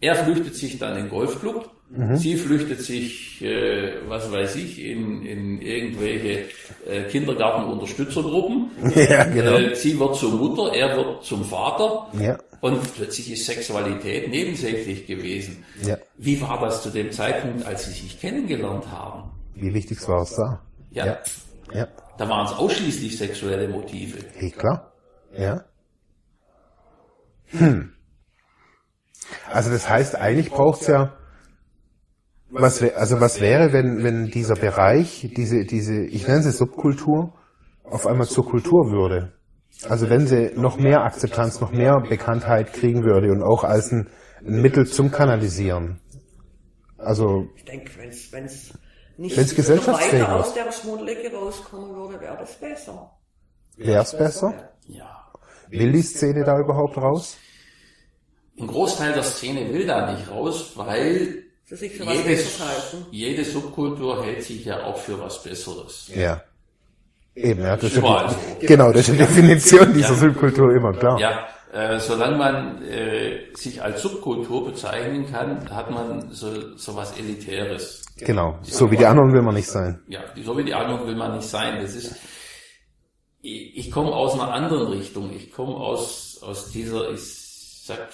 Er flüchtet sich dann in den Golfclub, Mhm. sie flüchtet sich, äh, was weiß ich, in, in irgendwelche äh, Kindergartenunterstützergruppen. Ja, genau. Äh, sie wird zur Mutter, er wird zum Vater. Ja. Und plötzlich ist Sexualität nebensächlich gewesen. Ja. Wie war das zu dem Zeitpunkt, als sie sich kennengelernt haben? Wie wichtig war es da? Ja. Ja. Ja. Da waren es ausschließlich sexuelle Motive. Hey, klar. Ja. Hm. Also das heißt, eigentlich braucht's ja, was, also was wäre, wenn, wenn dieser Bereich, diese, diese, ich nenne sie Subkultur, auf einmal zur Kultur würde? Also wenn sie noch mehr Akzeptanz, noch mehr Bekanntheit kriegen würde und auch als ein, ein Mittel zum Kanalisieren. Also, Ich denke, wenn es wenn's nicht Wenn's gesellschaftsfähig weiter aus der Schmuddelecke rauskommen würde, wäre das besser. wär's besser? Ja. Will die Szene da überhaupt raus? Ein Großteil der Szene will da nicht raus, weil Sie sich für was jede, Subkultur hält sich ja auch für was Besseres. Ja. Eben, ja, das ist Überall ja so. die, genau, das ist die Definition dieser Subkultur immer, klar. Ja, äh, solange man äh, sich als Subkultur bezeichnen kann, hat man so, so was Elitäres. Genau. So wie die anderen will man nicht sein. Ja, so wie die anderen will man nicht sein. Das ist, ich, ich komme aus einer anderen Richtung. Ich komme aus, aus dieser, ich sag,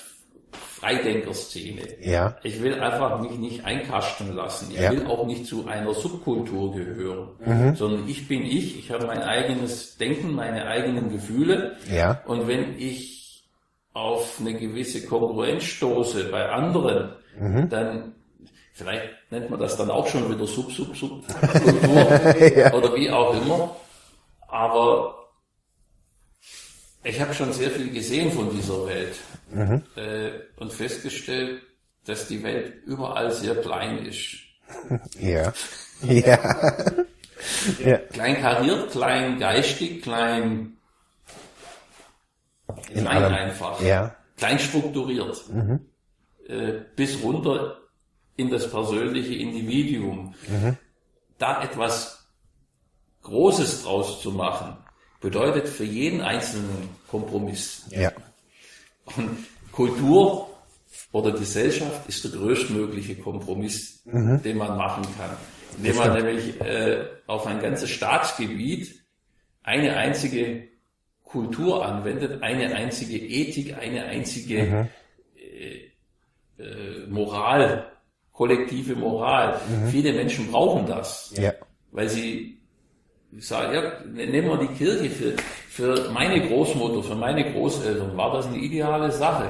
Freidenkerszene. Ja. Ich will einfach mich nicht einkasten lassen. Ich Ja. will auch nicht zu einer Subkultur gehören, sondern ich bin ich. Ich habe mein eigenes Denken, meine eigenen Gefühle. Ja. Und wenn ich auf eine gewisse Kongruenz stoße bei anderen, dann vielleicht nennt man das dann auch schon wieder Sub-Sub-Subkultur oder wie auch immer. Aber ich habe schon sehr viel gesehen von dieser Welt äh, und festgestellt, dass die Welt überall sehr klein ist. Ja. Ja. ja. Klein kariert, klein geistig, klein, In klein allem. einfach. Ja. klein strukturiert, äh, bis runter in das persönliche Individuum. Da etwas Großes draus zu machen, bedeutet für jeden Einzelnen Kompromiss. Ja. Und Kultur oder Gesellschaft ist der größtmögliche Kompromiss, den man machen kann. Indem man nämlich äh, auf ein ganzes Staatsgebiet eine einzige Kultur anwendet, eine einzige Ethik, eine einzige äh, äh, Moral, kollektive Moral. Viele Menschen brauchen das Ja. weil sie sagen, ja, nehmen wir die Kirche für, für meine Großmutter, für meine Großeltern war das eine ideale Sache.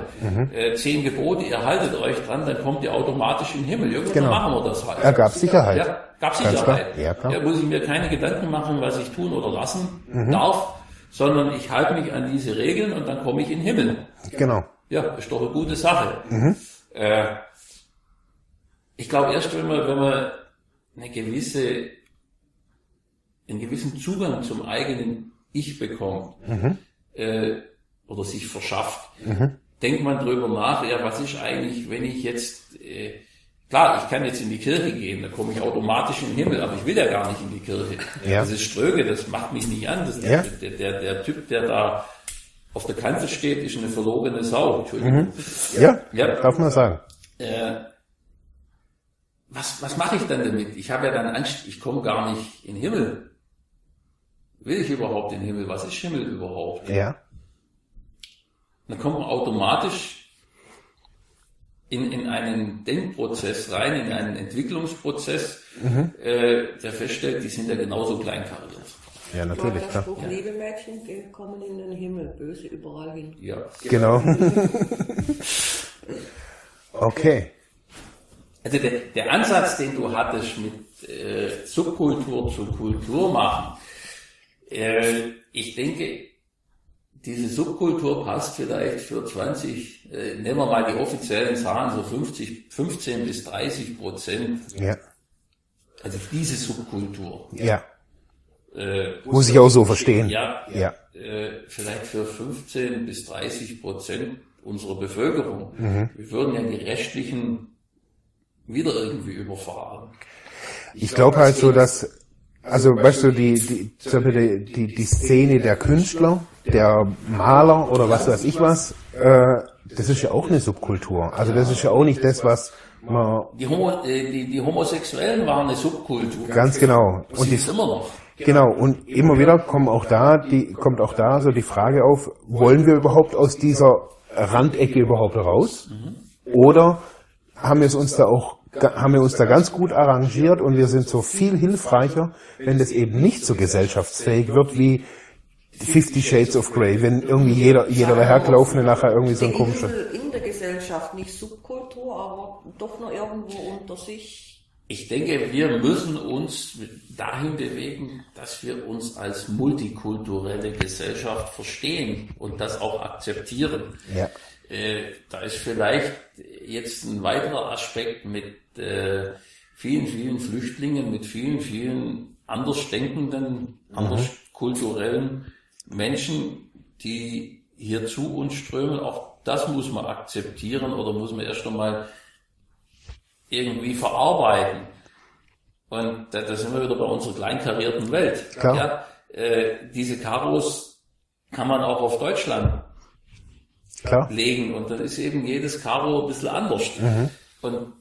Äh, zehn Gebote, ihr haltet euch dran, dann kommt ihr automatisch in den Himmel. Irgendwann Genau. machen wir das halt. Er gab Sicherheit. Ja, gab Sicherheit. Ja, klar. Da muss ich mir keine Gedanken machen, was ich tun oder lassen Mhm. darf, sondern ich halte mich an diese Regeln und dann komme ich in den Himmel. Genau. Ja, ist doch eine gute Sache. Mhm. Äh, ich glaube, erst wenn man, wenn man eine gewisse, einen gewissen Zugang zum eigenen Ich bekommt Mhm. äh, oder sich verschafft, denkt man drüber nach, ja, was ist eigentlich, wenn ich jetzt, äh, klar, ich kann jetzt in die Kirche gehen, da komme ich automatisch in den Himmel, aber ich will ja gar nicht in die Kirche. Ja. Das ist Ströge, das macht mich nicht an. Das, Ja. der, der, der Typ, der da auf der Kante steht, ist eine verlogene Sau. Entschuldigung. Ja. Ja. Darf man sagen. Äh, was, was mache ich dann damit? Ich habe ja dann Angst, ich komme gar nicht in den Himmel. Will ich überhaupt in den Himmel? Was ist Himmel überhaupt? Ja. Dann kommt man automatisch in, in einen Denkprozess rein, in einen Entwicklungsprozess, äh, der feststellt, die sind ja genauso kleinkariert. Ja, natürlich, klar. Spruch, liebe Mädchen, die kommen in den Himmel, böse überall hin. Ja. Genau. okay. Also der, der Ansatz, den du hattest mit äh, Subkultur zu Kultur machen, äh, ich denke, diese Subkultur passt vielleicht für 20, äh, nehmen wir mal die offiziellen Zahlen, so 50, 15 bis 30 Prozent. Ja. Also diese Subkultur. Ja. Äh, Muss ich auch so verstehen. ja, Ja. äh, vielleicht für 15 bis 30 Prozent unserer Bevölkerung. Mhm. Wir würden ja die restlichen wieder irgendwie überfahren. Ich glaube halt so, dass, also weißt du, die, die, die, die, die Szene der Künstler, der Maler oder was weiß ich was, äh, das ist ja auch eine Subkultur. Also das ist ja auch nicht das, was man... Die, Homo, äh, die, die Homosexuellen waren eine Subkultur. Ganz genau. Und die ist immer noch. Genau, und immer wieder kommen auch da, die, kommt auch da so die Frage auf, wollen wir überhaupt aus dieser Randecke überhaupt raus? Mhm. Oder haben wir es uns da auch, haben wir uns da ganz gut arrangiert und wir sind so viel hilfreicher, wenn das eben nicht so gesellschaftsfähig wird wie Fifty Shades of Grey, wenn irgendwie jeder, jeder dahergelaufene nachher irgendwie so ein komischer. In der Gesellschaft, nicht Subkultur, aber doch noch irgendwo unter sich ich denke, wir müssen uns dahin bewegen, dass wir uns als multikulturelle Gesellschaft verstehen und das auch akzeptieren. Ja. Äh, da ist vielleicht jetzt ein weiterer Aspekt mit äh, vielen, vielen Flüchtlingen, mit vielen, vielen andersdenkenden, mhm. anderskulturellen Menschen, die hier zu uns strömen. Auch das muss man akzeptieren oder muss man erst einmal irgendwie verarbeiten. Und da, da sind wir wieder bei unserer kleinkarierten Welt. Klar. Ja, äh, diese Karos kann man auch auf Deutschland Klar. legen und dann ist eben jedes Karo ein bisschen anders. Mhm. Und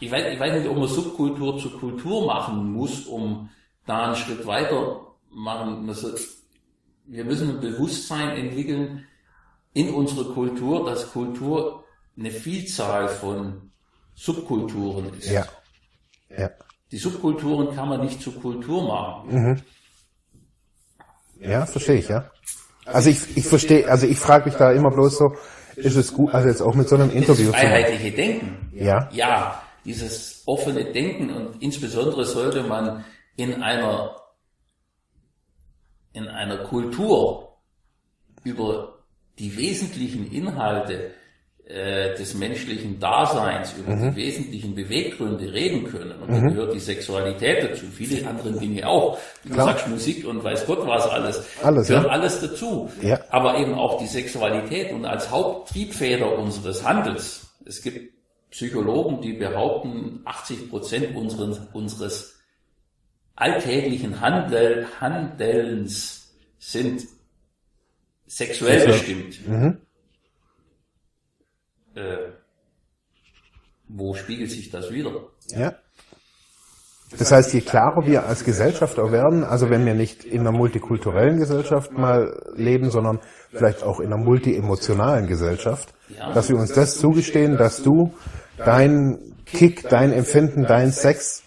ich weiß, ich weiß nicht, ob man Subkultur zu Kultur machen muss, um da einen Schritt weiter machen. Also, wir müssen ein Bewusstsein entwickeln in unserer Kultur, dass Kultur eine Vielzahl von Subkulturen ist. Ja. ja. Die Subkulturen kann man nicht zur Kultur machen. Mhm. Ja, verstehe ich, ja. Also ich, ich verstehe, also ich frage mich da immer bloß so, ist es gut, also jetzt auch mit so einem Interview das freiheitliche Denken. Ja. Ja, dieses offene Denken und insbesondere sollte man in einer, in einer Kultur über die wesentlichen Inhalte äh, des menschlichen Daseins, über mhm. die wesentlichen Beweggründe reden können. Und da mhm. gehört die Sexualität dazu, viele andere Dinge auch. Du Klar. sagst Musik und weiß Gott was alles. Alles, gehört ja. alles dazu. Ja. Aber eben auch die Sexualität und als Haupttriebfeder unseres Handels. Es gibt Psychologen, die behaupten, 80 Prozent unseres, unseres alltäglichen Handel, Handelns sind sexuell bestimmt. Mhm äh, wo spiegelt sich das wieder? Ja. Das heißt, je klarer wir als Gesellschafter werden, also wenn wir nicht in einer multikulturellen Gesellschaft mal leben, sondern vielleicht auch in einer multiemotionalen Gesellschaft, dass wir uns das zugestehen, dass du dein Kick, dein Empfinden, dein Sex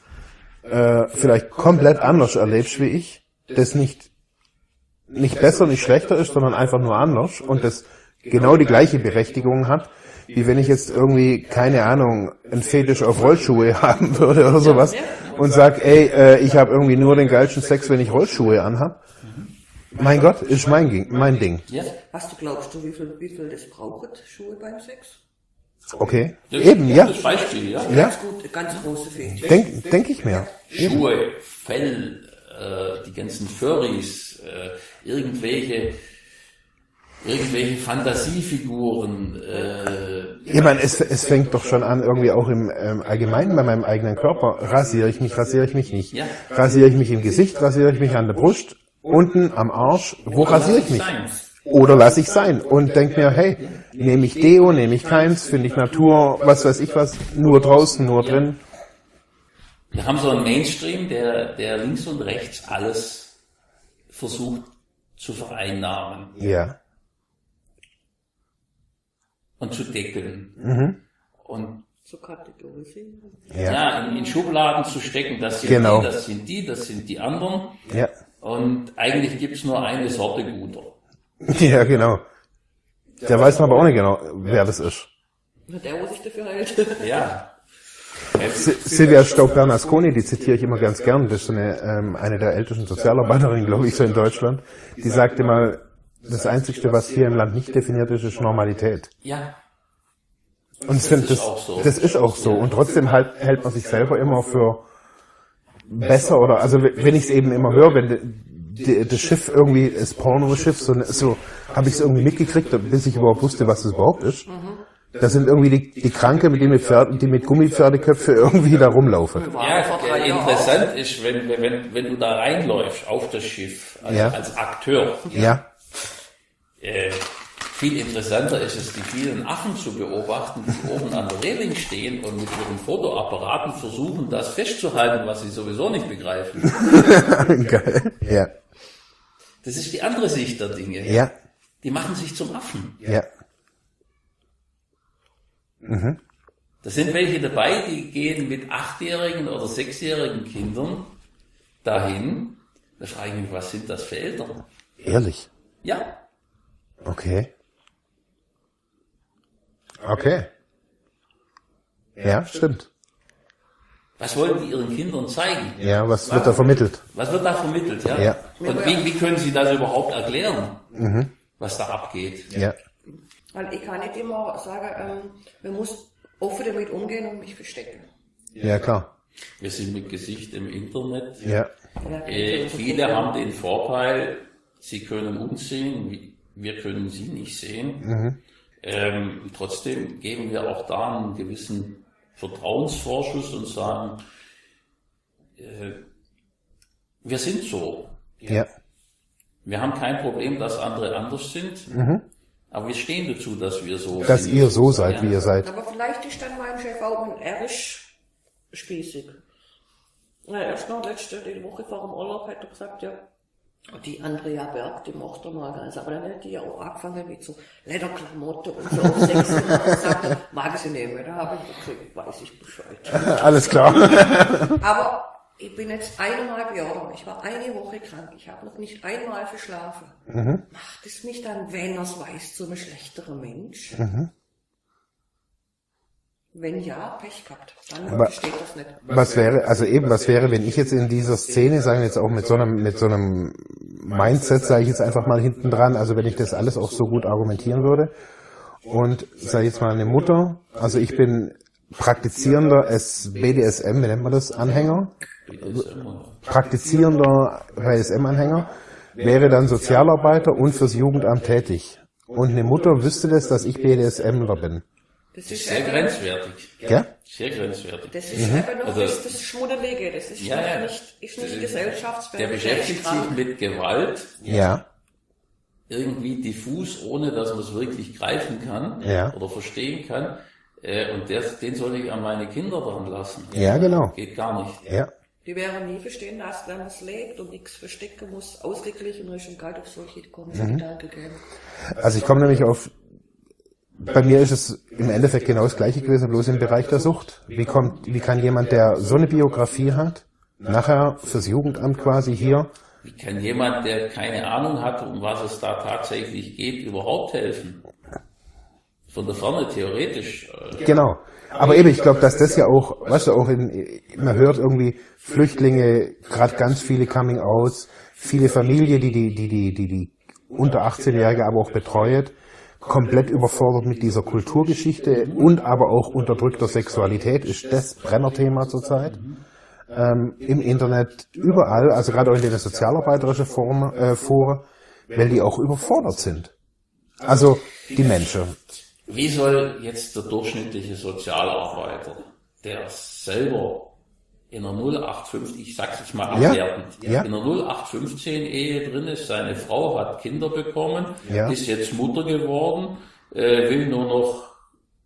äh, vielleicht komplett anders erlebst wie ich, das nicht nicht besser, nicht schlechter ist, sondern einfach nur anders und das genau die gleiche Berechtigung hat, wie wenn ich jetzt irgendwie, keine Ahnung, ein Fetisch auf Rollschuhe haben würde oder sowas und sag, ey, äh, ich habe irgendwie nur den geilsten Sex, wenn ich Rollschuhe anhab. Mein Gott, ist mein, mein Ding. Ja. Was du glaubst du, wie viel, wie viel das braucht, Schuhe beim Sex? Okay, das eben, ja. Das Beispiel, ja. ja. Ganz gut, ganz große Fetisch. Denk, denk ich mir. Schuhe, Fell, äh, die ganzen Furries, äh, irgendwelche irgendwelche Fantasiefiguren. Äh, ich meine, es, es fängt doch schon an, irgendwie auch im ähm, Allgemeinen bei meinem eigenen Körper. Rasiere ich mich, rasiere ich mich nicht. Ja. Rasiere ich mich im Gesicht, rasiere ich mich an der Brust, unten am Arsch. Wo Oder rasiere ich mich? Oder lasse ich sein und denk mir, hey, nehme ich Deo, nehme ich keins, finde ich Natur, was weiß ich was, nur draußen, nur drin. Wir haben so einen Mainstream, der, der links und rechts alles versucht zu vereinnahmen. Ja und zu deckeln. Mhm. Und zu kategorisieren. Ja, ja in, in, Schubladen zu stecken, das sind genau. die, das sind die, das sind die anderen. Ja. Und eigentlich gibt's nur eine Sorte Guter. Ja, genau. Der weiß man aber auch nicht genau, wer das ist. Der, wo sich dafür hält. Ja. Silvia Staub-Bernasconi, die zitiere ich immer ganz gern, das ist eine, ähm, eine der ältesten Sozialarbeiterinnen, glaube ich, so in Deutschland. Die sagte mal, das Einzige, was hier im Land nicht definiert ist, ist Normalität. Ja. Und ich finde, das, so. das ist auch so. Und trotzdem halt, hält man sich selber immer für besser oder, also wenn ich es eben immer höre, wenn das Schiff irgendwie, das Porno-Schiff, so, so habe ich es irgendwie mitgekriegt, bis ich überhaupt wusste, was das überhaupt ist. Das sind irgendwie die, die Kranke, mit die mit, Pferd, die mit Gummipferdeköpfe irgendwie da rumlaufen. Ja, interessant ist, wenn, wenn, wenn du da reinläufst auf das Schiff als, ja. als Akteur. Ja. Äh, viel interessanter ist es, die vielen Affen zu beobachten, die oben an der Reling stehen und mit ihren Fotoapparaten versuchen, das festzuhalten, was sie sowieso nicht begreifen. Geil. Ja. Das ist die andere Sicht der Dinge. Ja. Die machen sich zum Affen. Ja. Mhm. Da sind welche dabei, die gehen mit achtjährigen oder sechsjährigen Kindern dahin. Da frage ich mich, was sind das für Eltern? Ehrlich? Ja. Okay. Okay. Ja, stimmt. Was wollen die ihren Kindern zeigen? Ja, was, was wird da vermittelt? Was wird da vermittelt, ja? ja. Und wie, wie können Sie das überhaupt erklären, mhm. was da abgeht? Ja. Weil ich kann nicht immer sagen, ähm, man muss offen damit umgehen und mich verstecken. Ja, klar. Wir sind mit Gesicht im Internet. Ja. Äh, viele haben den Vorteil, sie können uns sehen, wir können sie nicht sehen. Mhm. Ähm, trotzdem geben wir auch da einen gewissen Vertrauensvorschuss und sagen, äh, wir sind so. Ja. Wir haben kein Problem, dass andere anders sind. Mhm. Aber wir stehen dazu, dass wir so Dass sind. ihr so seid, ja. wie ihr seid. Aber vielleicht ist dann mein Chef auch ein ehrlich spießig. Na, erst noch letzte Woche vor dem Urlaub hat er gesagt, ja, die Andrea Berg, die mochte mal ganz, aber dann hat die ja auch angefangen mit so Lederklamotte und so auf und sagte, mag sie nehmen, da habe ich gesagt, weiß ich Bescheid. Alles klar. aber ich bin jetzt eineinhalb Jahre, ich war eine Woche krank, ich habe noch nicht einmal verschlafen. Mhm. Macht es mich dann, wenn er es weiß, zu einem schlechteren Mensch? Mhm. Wenn ja, Pech gehabt. Dann Aber versteht das nicht. Was wäre, also eben, was wäre, wenn ich jetzt in dieser Szene, sagen wir jetzt auch mit so einem, mit so einem Mindset, sage ich jetzt einfach mal hinten dran, also wenn ich das alles auch so gut argumentieren würde und sage jetzt mal eine Mutter, also ich bin praktizierender BDSM, wie nennt man das, Anhänger, praktizierender BDSM-Anhänger, wäre dann Sozialarbeiter und fürs Jugendamt tätig. Und eine Mutter wüsste das, dass ich BDSMler bin. Das ist sehr grenzwertig. Ja? Sehr grenzwertig. Das ist mhm. einfach noch also, das, das Schmuddelige, das ist ja, ja. nicht, ist nicht gesellschaftsfähig. Der beschäftigt sich mit Gewalt. Ja. Irgendwie diffus, ohne dass man es wirklich greifen kann ja. oder verstehen kann. Äh, und der, den soll ich an meine Kinder dran lassen. Ja, genau. Geht gar nicht. Ja. Die werden nie verstehen, dass wenn man es lebt und nichts verstecken muss, ausgeglichen ist und kalt auf solche kommen mhm. Gedanken. Also ich komme nämlich auf bei mir ist es im Endeffekt genau das gleiche gewesen, bloß im Bereich der Sucht. Wie kommt, wie kann jemand, der so eine Biografie hat, nachher fürs Jugendamt quasi hier? Wie kann jemand, der keine Ahnung hat, um was es da tatsächlich geht, überhaupt helfen? Von der Ferne theoretisch. Genau. Aber eben, ich glaube, dass das ja auch, weißt du, auch in, man hört irgendwie Flüchtlinge, gerade ganz viele Coming Outs, viele Familie, die die, die, die, die, die unter 18-Jährige aber auch betreut komplett überfordert mit dieser Kulturgeschichte und aber auch unterdrückter Sexualität ist das Brennerthema zurzeit. Ähm, Im Internet, überall, also gerade auch in den sozialarbeiterischen Foren, äh, Foren, weil die auch überfordert sind. Also die Menschen. Wie soll jetzt der durchschnittliche Sozialarbeiter, der selber in einer 0815, ich sag's jetzt mal abwertend, ja, ja. in einer 0815 Ehe drin ist, seine Frau hat Kinder bekommen, ja. ist jetzt Mutter geworden, äh, will nur noch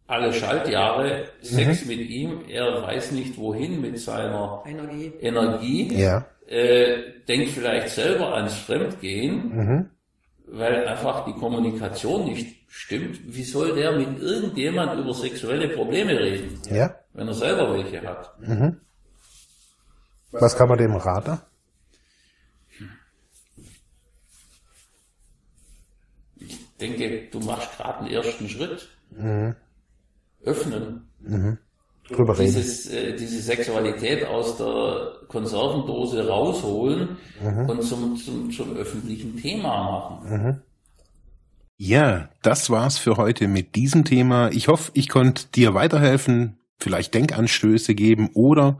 alle Schaltjahre Sex mhm. mit ihm, er weiß nicht wohin mit seiner Energie, Energie ja. äh, denkt vielleicht selber ans Fremdgehen, mhm. weil einfach die Kommunikation nicht stimmt. Wie soll der mit irgendjemand über sexuelle Probleme reden, ja. wenn er selber welche hat? Mhm. Was kann man dem raten? Ich denke, du machst gerade einen ersten Schritt. Mhm. Öffnen. Mhm. Drüber reden. Dieses, äh, diese Sexualität aus der Konservendose rausholen mhm. und zum, zum, zum öffentlichen Thema machen. Mhm. Ja, das war's für heute mit diesem Thema. Ich hoffe, ich konnte dir weiterhelfen, vielleicht Denkanstöße geben oder